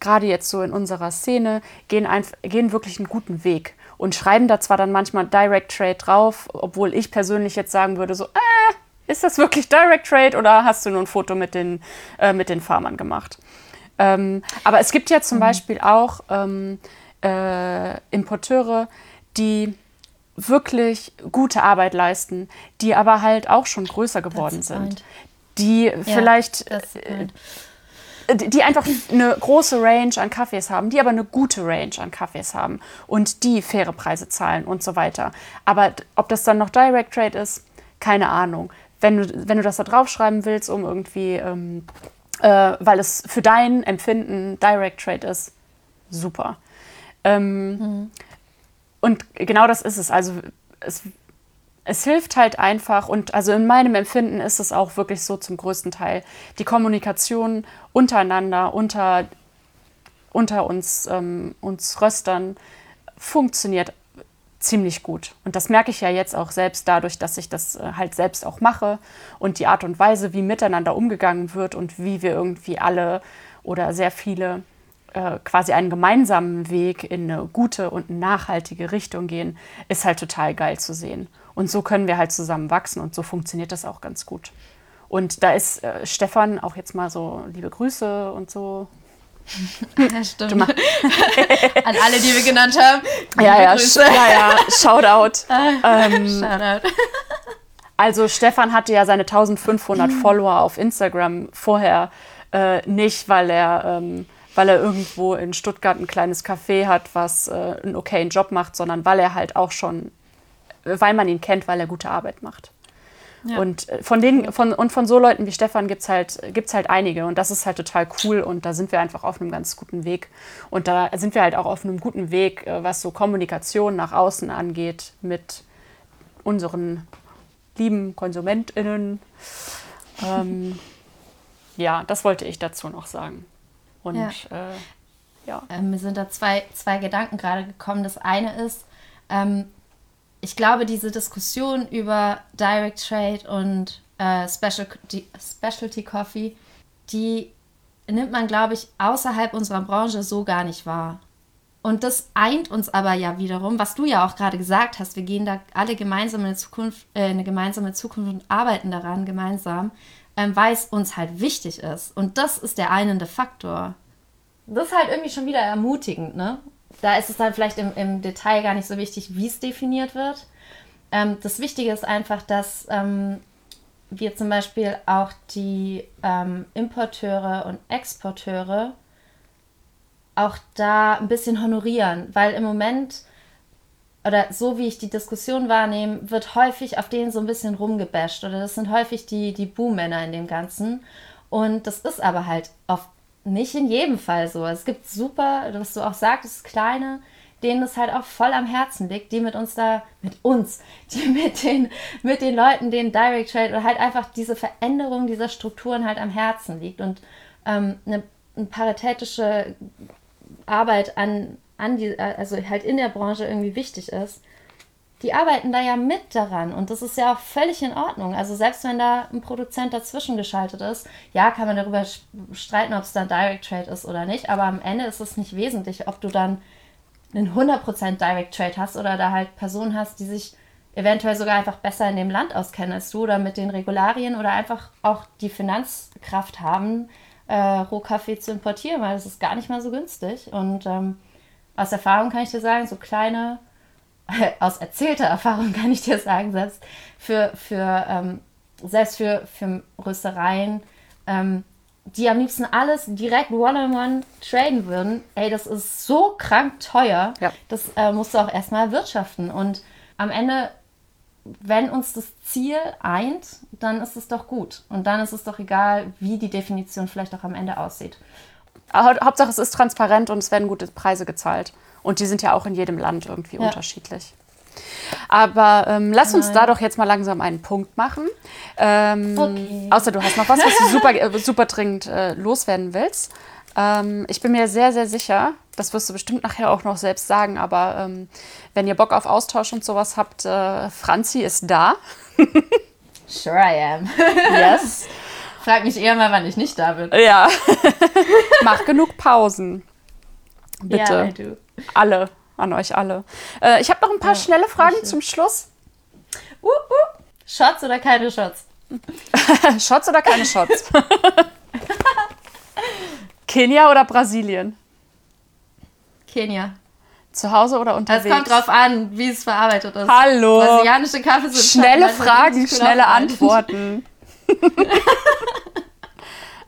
gerade jetzt so in unserer Szene, gehen, ein, gehen wirklich einen guten Weg und schreiben da zwar dann manchmal Direct Trade drauf, obwohl ich persönlich jetzt sagen würde, so, äh, ist das wirklich Direct Trade oder hast du nur ein Foto mit den, äh, mit den Farmern gemacht? Ähm, aber es gibt ja zum mhm. Beispiel auch ähm, äh, Importeure, die wirklich gute Arbeit leisten, die aber halt auch schon größer geworden sind, die ja, vielleicht, äh, die einfach eine große Range an Kaffees haben, die aber eine gute Range an Kaffees haben und die faire Preise zahlen und so weiter. Aber ob das dann noch Direct Trade ist, keine Ahnung. Wenn du, wenn du das da draufschreiben willst, um irgendwie, ähm, äh, weil es für dein Empfinden Direct Trade ist, super. Ähm, mhm. Und genau das ist es. Also es es hilft halt einfach und also in meinem Empfinden ist es auch wirklich so zum größten Teil. Die Kommunikation untereinander, unter, unter uns, ähm, uns Röstern funktioniert ziemlich gut. Und das merke ich ja jetzt auch selbst dadurch, dass ich das äh, halt selbst auch mache und die Art und Weise, wie miteinander umgegangen wird und wie wir irgendwie alle oder sehr viele äh, quasi einen gemeinsamen Weg in eine gute und nachhaltige Richtung gehen, ist halt total geil zu sehen. Und so können wir halt zusammen wachsen und so funktioniert das auch ganz gut. Und da ist äh, Stefan auch jetzt mal so liebe Grüße und so. Ja, stimmt. An alle, die wir genannt haben. Ja, ja, sch ja, ja, Shoutout. ähm, Shoutout. Also Stefan hatte ja seine 1500 Follower auf Instagram vorher äh, nicht, weil er, ähm, weil er irgendwo in Stuttgart ein kleines Café hat, was äh, einen okayen Job macht, sondern weil er halt auch schon, weil man ihn kennt, weil er gute Arbeit macht. Ja. Und äh, von den, von, und von so Leuten wie Stefan gibt es halt, gibt's halt einige. Und das ist halt total cool. Und da sind wir einfach auf einem ganz guten Weg. Und da sind wir halt auch auf einem guten Weg, äh, was so Kommunikation nach außen angeht mit unseren lieben KonsumentInnen. Ähm, ja, das wollte ich dazu noch sagen. Und ja. Äh, ja. Ähm, mir sind da zwei, zwei Gedanken gerade gekommen. Das eine ist, ähm, ich glaube, diese Diskussion über Direct Trade und äh, Special, Specialty Coffee, die nimmt man, glaube ich, außerhalb unserer Branche so gar nicht wahr. Und das eint uns aber ja wiederum, was du ja auch gerade gesagt hast, wir gehen da alle gemeinsam in eine, Zukunft, äh, eine gemeinsame Zukunft und arbeiten daran gemeinsam, ähm, weil es uns halt wichtig ist. Und das ist der einende Faktor. Das ist halt irgendwie schon wieder ermutigend, ne? Da ist es dann vielleicht im, im Detail gar nicht so wichtig, wie es definiert wird. Ähm, das Wichtige ist einfach, dass ähm, wir zum Beispiel auch die ähm, Importeure und Exporteure auch da ein bisschen honorieren, weil im Moment oder so wie ich die Diskussion wahrnehme, wird häufig auf denen so ein bisschen rumgebasht oder das sind häufig die, die Buhmänner in dem Ganzen. Und das ist aber halt oft nicht in jedem Fall so. Es gibt super, was du auch sagtest, kleine, denen es halt auch voll am Herzen liegt, die mit uns da, mit uns, die mit den, mit den Leuten, denen Direct Trade oder halt einfach diese Veränderung dieser Strukturen halt am Herzen liegt und ähm, eine, eine paritätische Arbeit an, an die, also halt in der Branche irgendwie wichtig ist, die arbeiten da ja mit daran und das ist ja auch völlig in Ordnung. Also selbst wenn da ein Produzent dazwischen geschaltet ist, ja, kann man darüber streiten, ob es dann Direct Trade ist oder nicht, aber am Ende ist es nicht wesentlich, ob du dann einen 100% Direct Trade hast oder da halt Personen hast, die sich eventuell sogar einfach besser in dem Land auskennen als du oder mit den Regularien oder einfach auch die Finanzkraft haben, äh, Rohkaffee zu importieren, weil das ist gar nicht mal so günstig und ähm, aus Erfahrung kann ich dir sagen, so kleine, aus erzählter Erfahrung kann ich dir sagen, selbst für, für, ähm, selbst für, für Röstereien, ähm, die am liebsten alles direkt one-on-one -on -one traden würden, ey, das ist so krank teuer, ja. das äh, musst du auch erstmal wirtschaften. Und am Ende, wenn uns das Ziel eint, dann ist es doch gut. Und dann ist es doch egal, wie die Definition vielleicht auch am Ende aussieht. Hauptsache, es ist transparent und es werden gute Preise gezahlt. Und die sind ja auch in jedem Land irgendwie ja. unterschiedlich. Aber ähm, lass uns Nein. da doch jetzt mal langsam einen Punkt machen. Ähm, okay. Außer du hast noch was, was du super, äh, super dringend äh, loswerden willst. Ähm, ich bin mir sehr, sehr sicher, das wirst du bestimmt nachher auch noch selbst sagen, aber ähm, wenn ihr Bock auf Austausch und sowas habt, äh, Franzi ist da. sure I am. yes. Frag mich eher mal, wann ich nicht da bin. Ja. Mach genug Pausen. Bitte. Do. Alle, an euch alle. Äh, ich habe noch ein paar ja, schnelle Fragen zum Schluss. Uh, uh. Shots oder keine Shots? Shots oder keine Shots? Kenia oder Brasilien? Kenia. Zu Hause oder unterwegs? Es kommt drauf an, wie es verarbeitet ist. Hallo. Brasilianische Kaffee sind Schnelle Fragen, schnelle Antworten.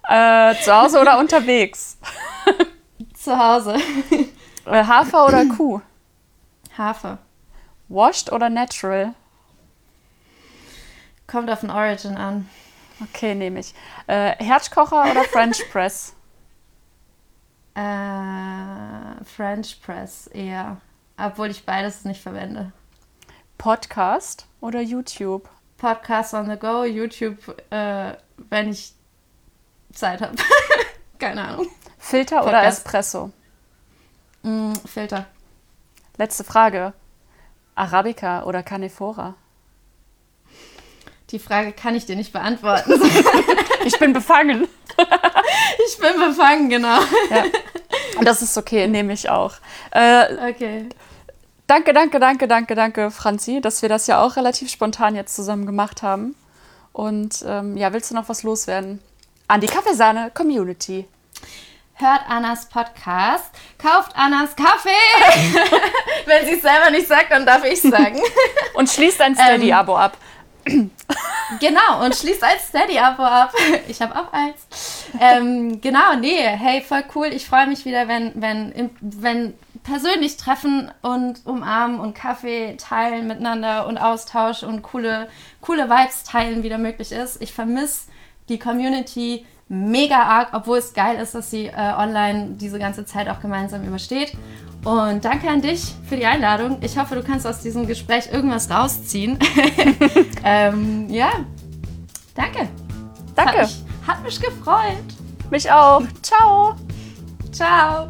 äh, zu Hause oder unterwegs? Zu Hause. Äh, Hafer oder Kuh? Hafer. Washed oder natural? Kommt auf den Origin an. Okay, nehme ich. Äh, Herzkocher oder French Press? Äh, French Press eher. Obwohl ich beides nicht verwende. Podcast oder YouTube? Podcast on the go, YouTube, äh, wenn ich Zeit habe. Keine Ahnung. Filter Podcast. oder Espresso? Mm, Filter. Letzte Frage. Arabica oder Canefora? Die Frage kann ich dir nicht beantworten. ich bin befangen. ich bin befangen, genau. Ja. Das ist okay, nehme ich auch. Äh, okay. Danke, danke, danke, danke, danke, Franzi, dass wir das ja auch relativ spontan jetzt zusammen gemacht haben. Und ähm, ja, willst du noch was loswerden? An die Kaffeesahne-Community. Hört Annas Podcast, kauft Annas Kaffee. Wenn sie es selber nicht sagt, dann darf ich sagen. Und schließt ein Steady-Abo ab. Genau, und schließt ein Steady-Abo ab. Ich habe auch eins. Ähm, genau, nee, hey, voll cool. Ich freue mich wieder, wenn, wenn, wenn persönlich treffen und umarmen und Kaffee teilen miteinander und Austausch und coole, coole Vibes teilen wieder möglich ist. Ich vermisse die Community mega arg, obwohl es geil ist, dass sie äh, online diese ganze Zeit auch gemeinsam übersteht. Und danke an dich für die Einladung. Ich hoffe, du kannst aus diesem Gespräch irgendwas rausziehen. ähm, ja, danke. Danke. Hat mich, hat mich gefreut. Mich auch. Ciao. Ciao.